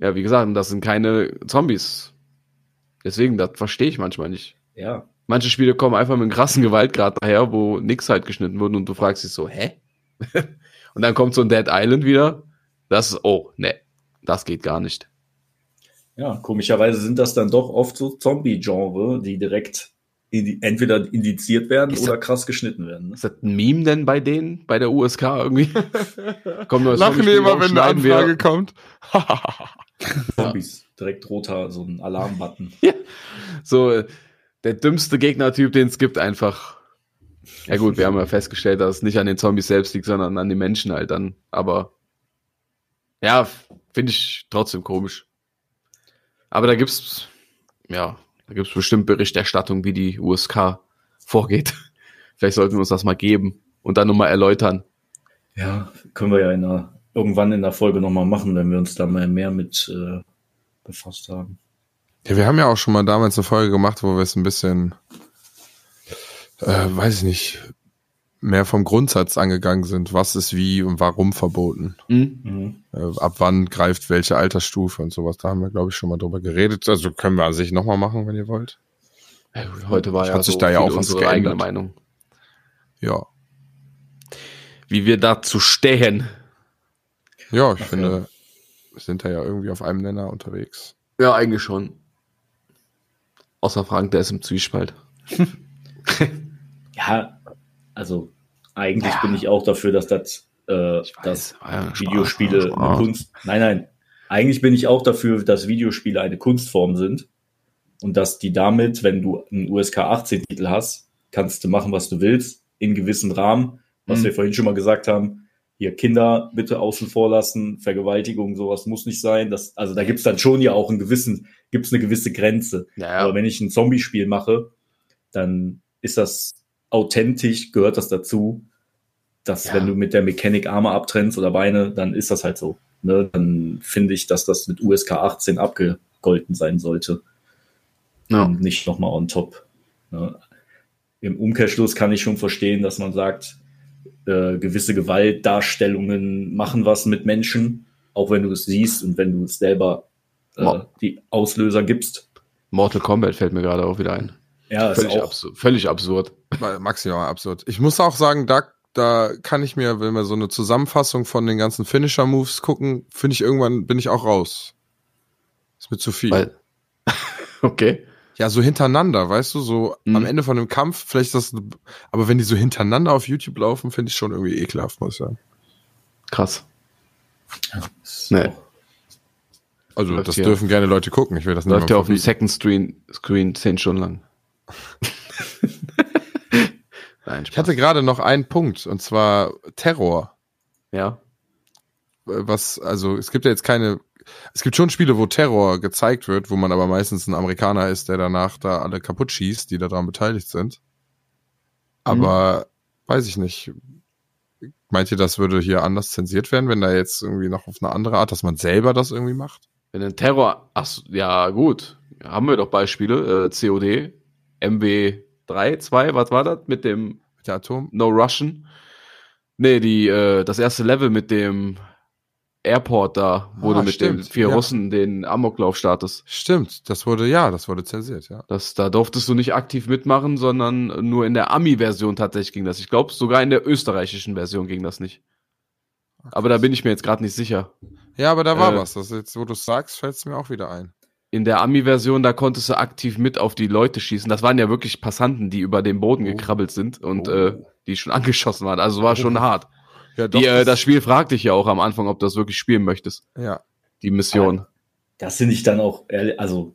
Ja, wie gesagt, das sind keine Zombies. Deswegen, das verstehe ich manchmal nicht. Ja. Manche Spiele kommen einfach mit einem krassen <laughs> Gewaltgrad daher, wo nix halt geschnitten wurde und du fragst dich so, hä? <laughs> und dann kommt so ein Dead Island wieder. Das ist, oh, ne, das geht gar nicht. Ja, komischerweise sind das dann doch oft so Zombie-Genre, die direkt indi entweder indiziert werden Ist oder krass geschnitten werden. Ne? Ist das ein Meme denn bei denen, bei der USK irgendwie? <laughs> Kommt Lachen die Zombie-Spiel immer, wenn eine schneiden wir- Anfrage kommt. Zombies, direkt roter, so ein Alarmbutton. <laughs> So, äh, der dümmste Gegnertyp, den es gibt, einfach. Ja gut, wir haben ja festgestellt, dass es nicht an den Zombies selbst liegt, sondern an den Menschen halt dann. Aber ja, finde ich trotzdem komisch. Aber da gibt's, ja, da gibt's bestimmt Berichterstattung, wie die USK vorgeht. <laughs> Vielleicht sollten wir uns das mal geben und dann nochmal erläutern. Ja, können wir ja in einer, irgendwann in der Folge nochmal machen, wenn wir uns da mal mehr mit äh, befasst haben. Ja, wir haben ja auch schon mal damals eine Folge gemacht, wo wir es ein bisschen, äh, weiß ich nicht, mehr vom Grundsatz angegangen sind. Was ist wie und warum verboten? Hm? Mhm. Äh, ab wann greift welche Altersstufe und sowas. Da haben wir, glaube ich, schon mal drüber geredet. Also können wir an sich nochmal machen, wenn ihr wollt. Heute war Hat ja sich so da ja auch was unsere eigene geändert. Meinung. Ja. Wie wir dazu stehen. Ja, ich Ach, finde, sind da ja irgendwie auf einem Nenner unterwegs. Ja, eigentlich schon. Außer Frank, der ist im Zwiespalt. <laughs> Ja, also eigentlich Ja. bin ich auch dafür, dass das, äh, weiß, dass ja Spaß, Videospiele ein eine Spaß. Kunst. Nein, nein. Eigentlich bin ich auch dafür, dass Videospiele eine Kunstform sind und dass die damit, wenn du einen USK 18 Titel hast, kannst du machen, was du willst, in gewissen Rahmen, was Mhm. wir vorhin schon mal gesagt haben. Hier Kinder bitte außen vor lassen, Vergewaltigung, sowas muss nicht sein. Das, also da gibt's dann schon ja auch einen gewissen, gibt's eine gewisse Grenze. Ja, Aber wenn ich ein Zombie-Spiel mache, dann ist das authentisch, gehört das dazu, dass Ja. wenn du mit der Mechanik Arme abtrennst oder Beine, dann ist das halt so. Ne? Dann finde ich, dass das mit USK 18 abgegolten sein sollte ja. und nicht nochmal on top. Ne? Im Umkehrschluss kann ich schon verstehen, dass man sagt, äh, gewisse Gewaltdarstellungen machen was mit Menschen, auch wenn du es siehst und wenn du es selber äh, die Auslöser gibst. Mortal Kombat fällt mir gerade auch wieder ein. Ja, ist Völlig, auch, absurd, völlig absurd. Mal- Maximal absurd. Ich muss auch sagen, da, da kann ich mir, wenn wir so eine Zusammenfassung von den ganzen Finisher-Moves gucken, finde ich irgendwann, bin ich auch raus. Ist mir zu viel. Weil, <laughs> okay. Ja, so hintereinander, weißt du, so Mhm. am Ende von einem Kampf, vielleicht ist das, aber wenn die so hintereinander auf YouTube laufen, finde ich schon irgendwie ekelhaft, muss ich sagen. Krass. ist Nee. Also, Läuft das hier. dürfen gerne Leute gucken. Ich will das nicht Läuft ja auf dem. Second Screen, Screen zehn Stunden lang. <laughs> Nein, Ich hatte gerade noch einen Punkt, und zwar Terror. ja. was, also es gibt ja jetzt keine, es gibt schon Spiele, wo Terror gezeigt wird, wo man aber meistens ein Amerikaner ist, der danach da alle kaputt schießt, die daran beteiligt sind. Aber weiß ich nicht. Meint ihr, das würde hier anders zensiert werden, wenn da jetzt irgendwie noch auf eine andere Art, dass man selber das irgendwie macht? Wenn ein Terror, ach, ja, gut. Haben wir doch Beispiele. Äh, COD, MW3, 2, was war das? Mit dem Mit der Atom? No Russian? Nee, die, äh, das erste Level mit dem Airport da, wo Ah, du mit den stimmt, vier ja. Russen den Amoklauf startest. Stimmt, das wurde, ja, das wurde zensiert, ja. Das, da durftest du nicht aktiv mitmachen, sondern nur in der Ami-Version tatsächlich ging das. Ich glaube, sogar in der österreichischen Version ging das nicht. Aber da bin ich mir jetzt gerade nicht sicher. Ja, aber da war Äh, was. Das jetzt, wo du es sagst, fällt es mir auch wieder ein. In der Ami-Version, da konntest du aktiv mit auf die Leute schießen. Das waren ja wirklich Passanten, die über den Boden Oh. gekrabbelt sind und Oh. äh, die schon <laughs> angeschossen waren. Also war schon hart. Ja, Die, äh, das Spiel fragt dich ja auch am Anfang, ob du das wirklich spielen möchtest. ja. Die Mission. das finde ich dann auch, ehrlich- also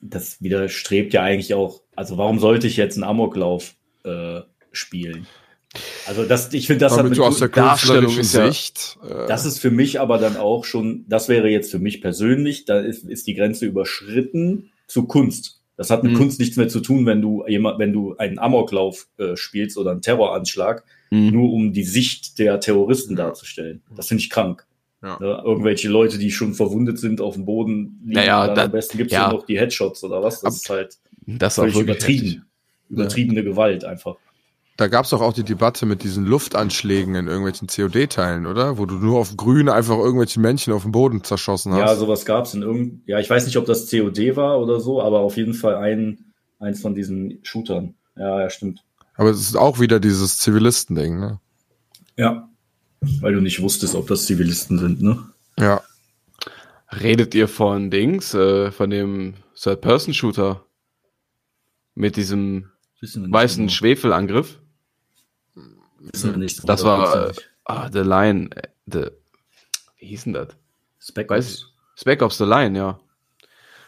das widerstrebt ja eigentlich auch, also warum sollte ich jetzt einen Amoklauf äh, spielen? Also das, ich finde das hat Damit mit du aus der Darstellung künstlerischen ist ja- Sicht. Äh, Das ist für mich aber dann auch schon, das wäre jetzt für mich persönlich, da ist, ist die Grenze überschritten zu Kunst. Das hat mit Mhm. Kunst nichts mehr zu tun, wenn du jemand, wenn du einen Amoklauf äh, spielst oder einen Terroranschlag, Mhm. nur um die Sicht der Terroristen darzustellen. Das finde ich krank. Ja. Ne, irgendwelche Leute, die schon verwundet sind, auf dem Boden liegen, Naja, da- am besten gibt's ja. ja noch die Headshots oder was. Das Ab- ist halt Das ist übertrieben. heftig. Übertriebene Gewalt einfach. Da gab's doch auch die Debatte mit diesen Luftanschlägen in irgendwelchen COD-Teilen, oder? Wo du nur auf Grün einfach irgendwelche Männchen auf dem Boden zerschossen hast. Ja, sowas gab's in irgendeinem, ja, ich weiß nicht, ob das COD war oder so, aber auf jeden Fall ein, eins von diesen Shootern. Ja, ja, stimmt. Aber es ist auch wieder dieses Zivilistending, ne? Ja. Weil du nicht wusstest, ob das Zivilisten sind, ne? Ja. Redet ihr von Dings, äh, von dem Third-Person-Shooter mit diesem weißen genau. Schwefelangriff? Das war äh, 100%. ah, The Line. äh, The, wie hieß denn das? Spec Ops. Spec Ops The Line, ja.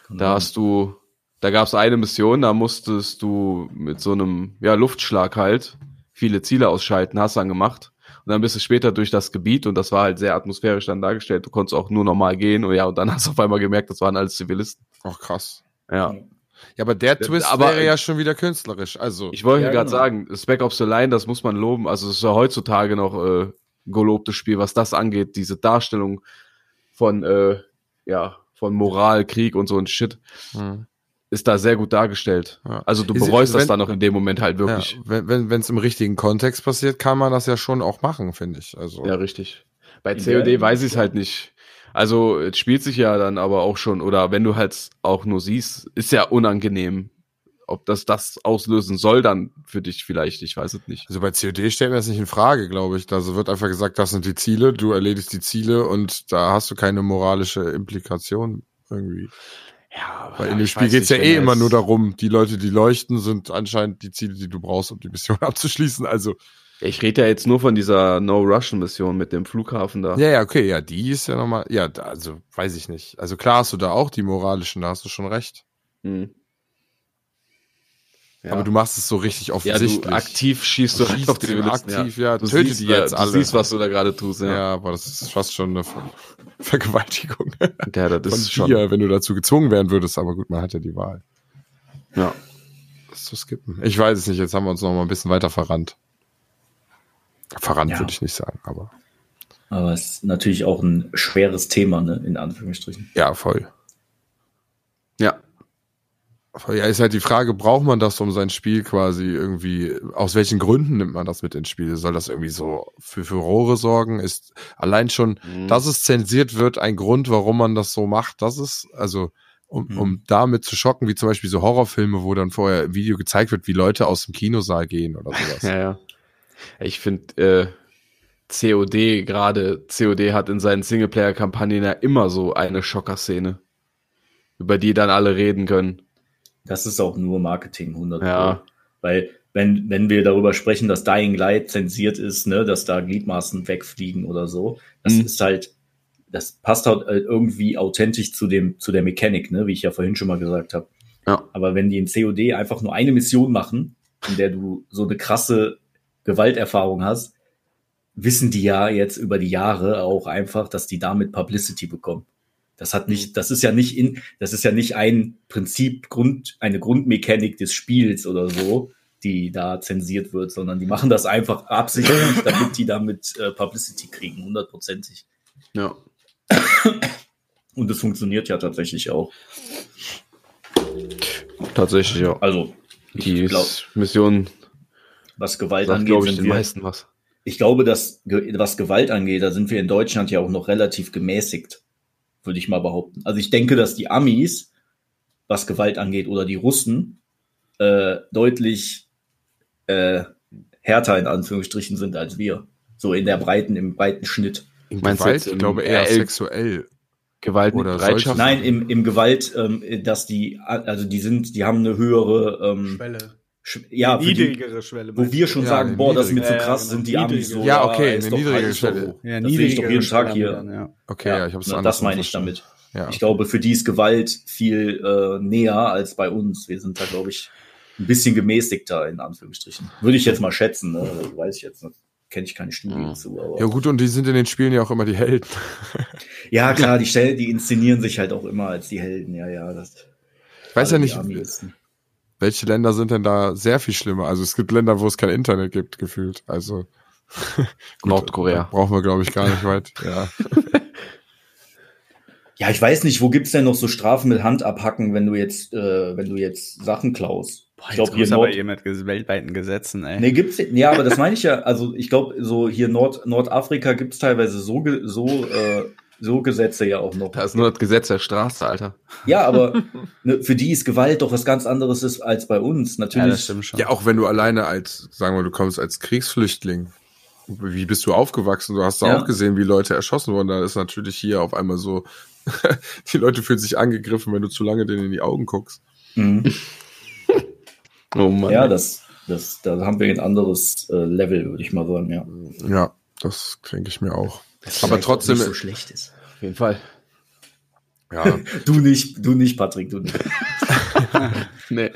Kann Da sein. hast du, da gab es eine Mission, da musstest du mit so einem ja, Luftschlag halt viele Ziele ausschalten, hast dann gemacht. Und dann bist du später durch das Gebiet und das war halt sehr atmosphärisch dann dargestellt. Du konntest auch nur normal gehen und ja, und dann <laughs> hast du auf einmal gemerkt, das waren alles Zivilisten. Auch krass. Ja. Ja, aber der Twist aber- wäre ja schon wieder künstlerisch. Also, Ich wollte Ja, gerade genau. sagen, Spec Ops The Line, das muss man loben. Also es ist ja heutzutage noch äh, ein gelobtes Spiel, was das angeht, diese Darstellung von, äh, ja, von Moral, Krieg und so ein Shit, hm. Ist da sehr gut dargestellt. Ja. Also du bereust das wenn- dann noch in dem Moment halt ja, wirklich. wenn wenn wenn, es im richtigen Kontext passiert, kann man das ja schon auch machen, finde ich. Also, Ja, richtig. Bei COD weiß ich es halt nicht. Also es spielt sich ja dann aber auch schon, oder wenn du halt auch nur siehst, ist ja unangenehm. Ob das das auslösen soll, dann für dich vielleicht, ich weiß es nicht. also bei COD stellt man das nicht in Frage, glaube ich. Also wird einfach gesagt, das sind die Ziele, du erledigst die Ziele und da hast du keine moralische Implikation. irgendwie. Ja, Weil in dem Spiel geht's ja eh immer nur darum, die Leute, die leuchten, sind anscheinend die Ziele, die du brauchst, um die Mission <laughs> abzuschließen. Also. Ich rede ja jetzt nur von dieser No-Russian-Mission mit dem Flughafen da. Ja, ja, okay, ja, die ist ja nochmal, ja, also weiß ich nicht. Also klar hast du da auch die moralischen, da hast du schon recht. Hm. Ja. Aber du machst es so richtig ja, offensichtlich. du aktiv schießt du Schießt auf die Zivilisten. aktiv, ja, Du töte siehst, die jetzt du alle. siehst, was du da gerade tust. ja. Ja, aber das ist fast schon eine Ver <laughs> Vergewaltigung ja das von ist schon. dir, wenn du dazu gezwungen werden würdest. Aber gut, man hat ja die Wahl, Ja. das zu skippen. Ich weiß es nicht, jetzt haben wir uns noch mal ein bisschen weiter verrannt. Verrannt Ja. würde ich nicht sagen, aber Aber es ist natürlich auch ein schweres Thema, ne, in Anführungsstrichen. ja, voll. ja. Ja, ist halt die Frage, braucht man das, um sein Spiel quasi irgendwie, aus welchen Gründen nimmt man das mit ins Spiel? Soll das irgendwie so für Furore sorgen? Ist allein schon, Mhm. dass es zensiert wird, ein Grund, warum man das so macht? Das ist, also, um, Mhm. um damit zu schocken, wie zum Beispiel so Horrorfilme, wo dann vorher ein Video gezeigt wird, wie Leute aus dem Kinosaal gehen oder sowas. <laughs> Ja, ja. Ich finde, äh, COD, gerade COD hat in seinen Singleplayer-Kampagnen ja immer so eine Schocker-Szene, über die dann alle reden können. Das ist auch nur Marketing 100 Ja. Pro. Weil, wenn, wenn wir darüber sprechen, dass Dying Light zensiert ist, ne, dass da Gliedmaßen wegfliegen oder so, das Mhm. ist halt, das passt halt äh, irgendwie authentisch zu dem, zu der Mechanik, ne, wie ich ja vorhin schon mal gesagt habe. Ja. Aber wenn die in COD einfach nur eine Mission machen, in der du so eine krasse Gewalterfahrung hast, wissen die ja jetzt über die Jahre auch einfach, dass die damit Publicity bekommen. Das hat nicht, das ist ja nicht in, das ist ja nicht ein Prinzip, Grund, eine Grundmechanik des Spiels oder so, die da zensiert wird, sondern die machen das einfach absichtlich, <laughs> damit die damit äh, Publicity kriegen, hundertprozentig. Ja. Und es funktioniert ja tatsächlich auch. Tatsächlich, ja. Also, Die ich glaube, Mission was Gewalt sagt, angeht, ich, sind wir, meisten was. ich glaube, dass was Gewalt angeht, da sind wir in Deutschland ja auch noch relativ gemäßigt, würde ich mal behaupten. Also ich denke, dass die Amis, was Gewalt angeht, oder die Russen äh, deutlich äh, härter in Anführungsstrichen sind als wir. So in der breiten, im breiten Schnitt. In Meinst du Gewalt, ich glaube eher RL sexuell. Gewalt Oder Bereitschaft. Nein, im, im Gewalt, ähm, dass die, also die sind, die haben eine höhere, ähm, Schwelle. Sch ja, für die, Niedrigere Schwelle. wo wir schon Ja, sagen, boah, das ist mir zu krass, genau. sind die Amis Niedrige. so. Ja, okay, ist eine doch- niedrige ist doch Schwelle. so. ja, das sehe ich doch jeden Tag hier. dann, ja. Okay, ja, ich habe es anders Das meine ich damit. Ja. Ich glaube, für die ist Gewalt viel äh, näher als bei uns. Wir sind da, glaube ich, ein bisschen gemäßigter, in Anführungsstrichen. Würde ich jetzt mal schätzen, ne? Das weiß ich jetzt nicht. Kenne ich keine Studien Ja. dazu. Aber Ja gut, und die sind in den Spielen ja auch immer die Helden. <laughs> ja, klar, die, stellen, die inszenieren sich halt auch immer als die Helden. Ja, ja. Das, Ich weiß ja nicht, Amis. Welche Länder sind denn da sehr viel schlimmer? Also es gibt Länder, wo es kein Internet gibt, gefühlt. Also gut, <laughs> Nordkorea. Brauchen wir, glaube ich, gar nicht weit. Ja. <laughs> Ja, ich weiß nicht, wo gibt's denn noch so Strafen mit Hand abhacken, wenn du jetzt, äh, wenn du jetzt Sachen klaust? ich glaube hier aber Nord mit weltweiten Gesetzen, ey. Nee, gibt's ja, aber das meine ich ja, also ich glaube, so hier Nord Nordafrika gibt's teilweise so ge- so äh, so Gesetze ja auch noch. Da ist nur das Gesetz der Straße, Alter. Ja, aber <laughs> ne, für die ist Gewalt doch was ganz anderes ist als bei uns. ja, Natürlich. das stimmt schon. ja, auch wenn du alleine als, sagen wir, du kommst als Kriegsflüchtling. Wie bist du aufgewachsen? Du hast da Ja. auch gesehen, wie Leute erschossen wurden. Da ist natürlich hier auf einmal so, <laughs> die Leute fühlen sich angegriffen, wenn du zu lange denen in die Augen guckst. Mhm. <laughs> Oh Mann. Ja, das, das, da haben wir ein anderes äh, Level, würde ich mal sagen, ja. Ja, das denke ich mir auch. Das Aber trotzdem- nicht so schlecht ist. Auf jeden Fall. Ja, <laughs> Du nicht, du nicht, Patrick, du nicht. <laughs> Nee.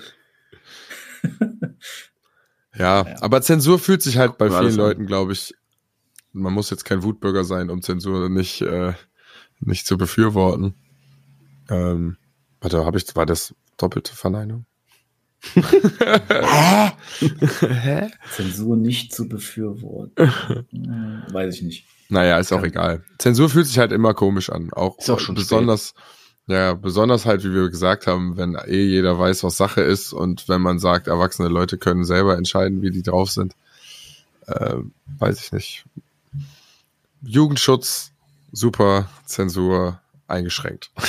<laughs> Ja, Ja. aber Zensur fühlt sich halt bei vielen. Leuten, glaube ich, man muss jetzt kein Wutbürger sein, um Zensur nicht, äh, nicht zu befürworten. Ähm, warte, habe ich, war das doppelte Verneinung? Hä? Zensur nicht zu befürworten. Hm, Weiß ich nicht. Naja, ist auch egal. Zensur fühlt sich halt immer komisch an. Auch, Ist auch schon besonders, ja, besonders halt, wie wir gesagt haben, wenn eh jeder weiß, was Sache ist und wenn man sagt, erwachsene Leute können selber entscheiden, wie die drauf sind. Ähm, weiß ich nicht. Jugendschutz, super, Zensur eingeschränkt. <laughs>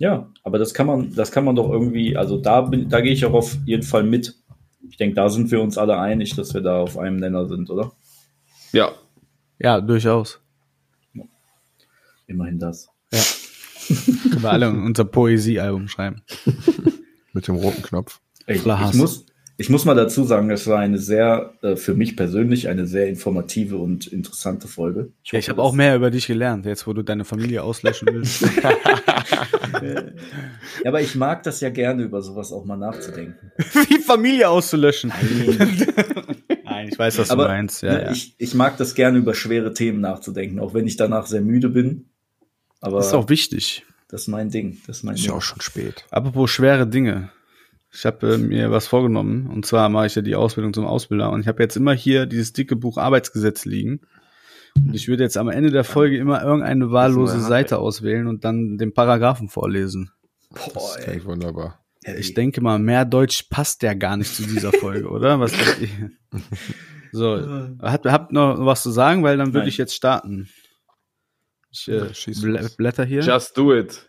Ja, aber das kann man, das kann man doch irgendwie, also da bin, da gehe ich auch auf jeden Fall mit. Ich denke, da sind wir uns alle einig, dass wir da auf einem Nenner sind, oder? Ja. Ja, durchaus. Immerhin das. <laughs> Können wir alle unser Poesiealbum schreiben. <laughs> Mit dem roten Knopf. Ich, Hass. muss, ich muss mal dazu sagen, es war eine sehr, äh, für mich persönlich, eine sehr informative und interessante Folge. Ja, ich habe auch mehr über dich gelernt, jetzt wo du deine Familie auslöschen willst. <laughs> Ja, aber ich mag das ja gerne, über sowas auch mal nachzudenken. Wie Familie auszulöschen. Nein, ich weiß, was aber du meinst. Ja, ne, ja. Ich, ich mag das gerne, über schwere Themen nachzudenken, auch wenn ich danach sehr müde bin. Aber Das ist auch wichtig. das ist mein Ding. Das ist mein Ist Ding. ja auch schon spät. Apropos schwere Dinge. Ich habe äh, mir was vorgenommen und zwar mache ich ja die Ausbildung zum Ausbilder und ich habe jetzt immer hier dieses dicke Buch Arbeitsgesetz liegen. Und ich würde jetzt am Ende der Folge immer irgendeine wahllose ist Seite auswählen und dann den Paragraphen vorlesen. Boah, Das ey. klingt wunderbar. Ich denke mal, mehr Deutsch passt ja gar nicht zu dieser Folge, <laughs> oder? Was? So, habt, habt noch was zu sagen, weil dann würde ich jetzt starten. Ich äh, Ja, bl blätter hier. Just do it.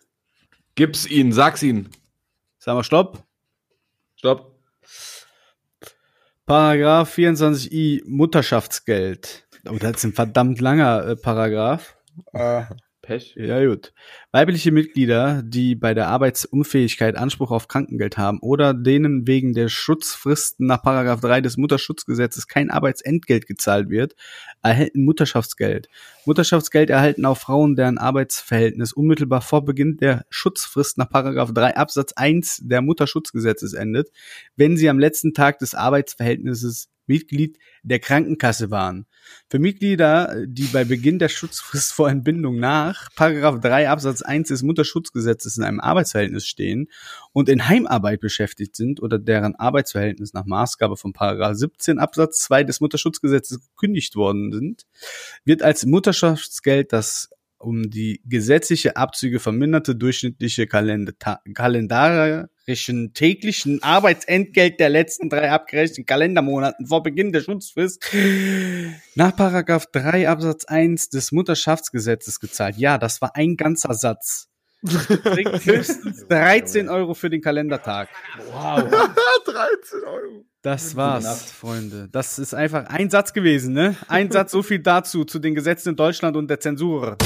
Gib's ihn, sag's ihn. Sagen wir Stopp. Stopp. Paragraph 24i Mutterschaftsgeld. Oh, das ist ein verdammt langer äh, Paragraph. Pech. Ja, gut. Weibliche Mitglieder, die bei der Arbeitsunfähigkeit Anspruch auf Krankengeld haben oder denen wegen der Schutzfristen nach Paragraph 3 des Mutterschutzgesetzes kein Arbeitsentgelt gezahlt wird, erhalten Mutterschaftsgeld. Mutterschaftsgeld erhalten auch Frauen, deren Arbeitsverhältnis unmittelbar vor Beginn der Schutzfrist nach Paragraph 3 Absatz 1 der Mutterschutzgesetzes endet, wenn sie am letzten Tag des Arbeitsverhältnisses Mitglied der Krankenkasse waren. Für Mitglieder, die bei Beginn der Schutzfrist vor Entbindung nach Paragraph 3 Absatz 1 des Mutterschutzgesetzes in einem Arbeitsverhältnis stehen und in Heimarbeit beschäftigt sind oder deren Arbeitsverhältnis nach Maßgabe von Paragraph 17 Absatz 2 des Mutterschutzgesetzes gekündigt worden sind, wird als Mutterschaftsgeld das um die gesetzliche Abzüge verminderte durchschnittliche kalendarischen täglichen Arbeitsentgelt der letzten drei abgerechneten Kalendermonaten vor Beginn der Schutzfrist nach Paragraph 3 Absatz 1 des Mutterschaftsgesetzes gezahlt. Ja, das war ein ganzer Satz. Bringt <laughs> höchstens 13 Euro für den Kalendertag. 13 <laughs> Euro. Das war's. Freunde. Das ist einfach ein Satz gewesen, ne? Ein Satz, so viel dazu, zu den Gesetzen in Deutschland und der Zensur.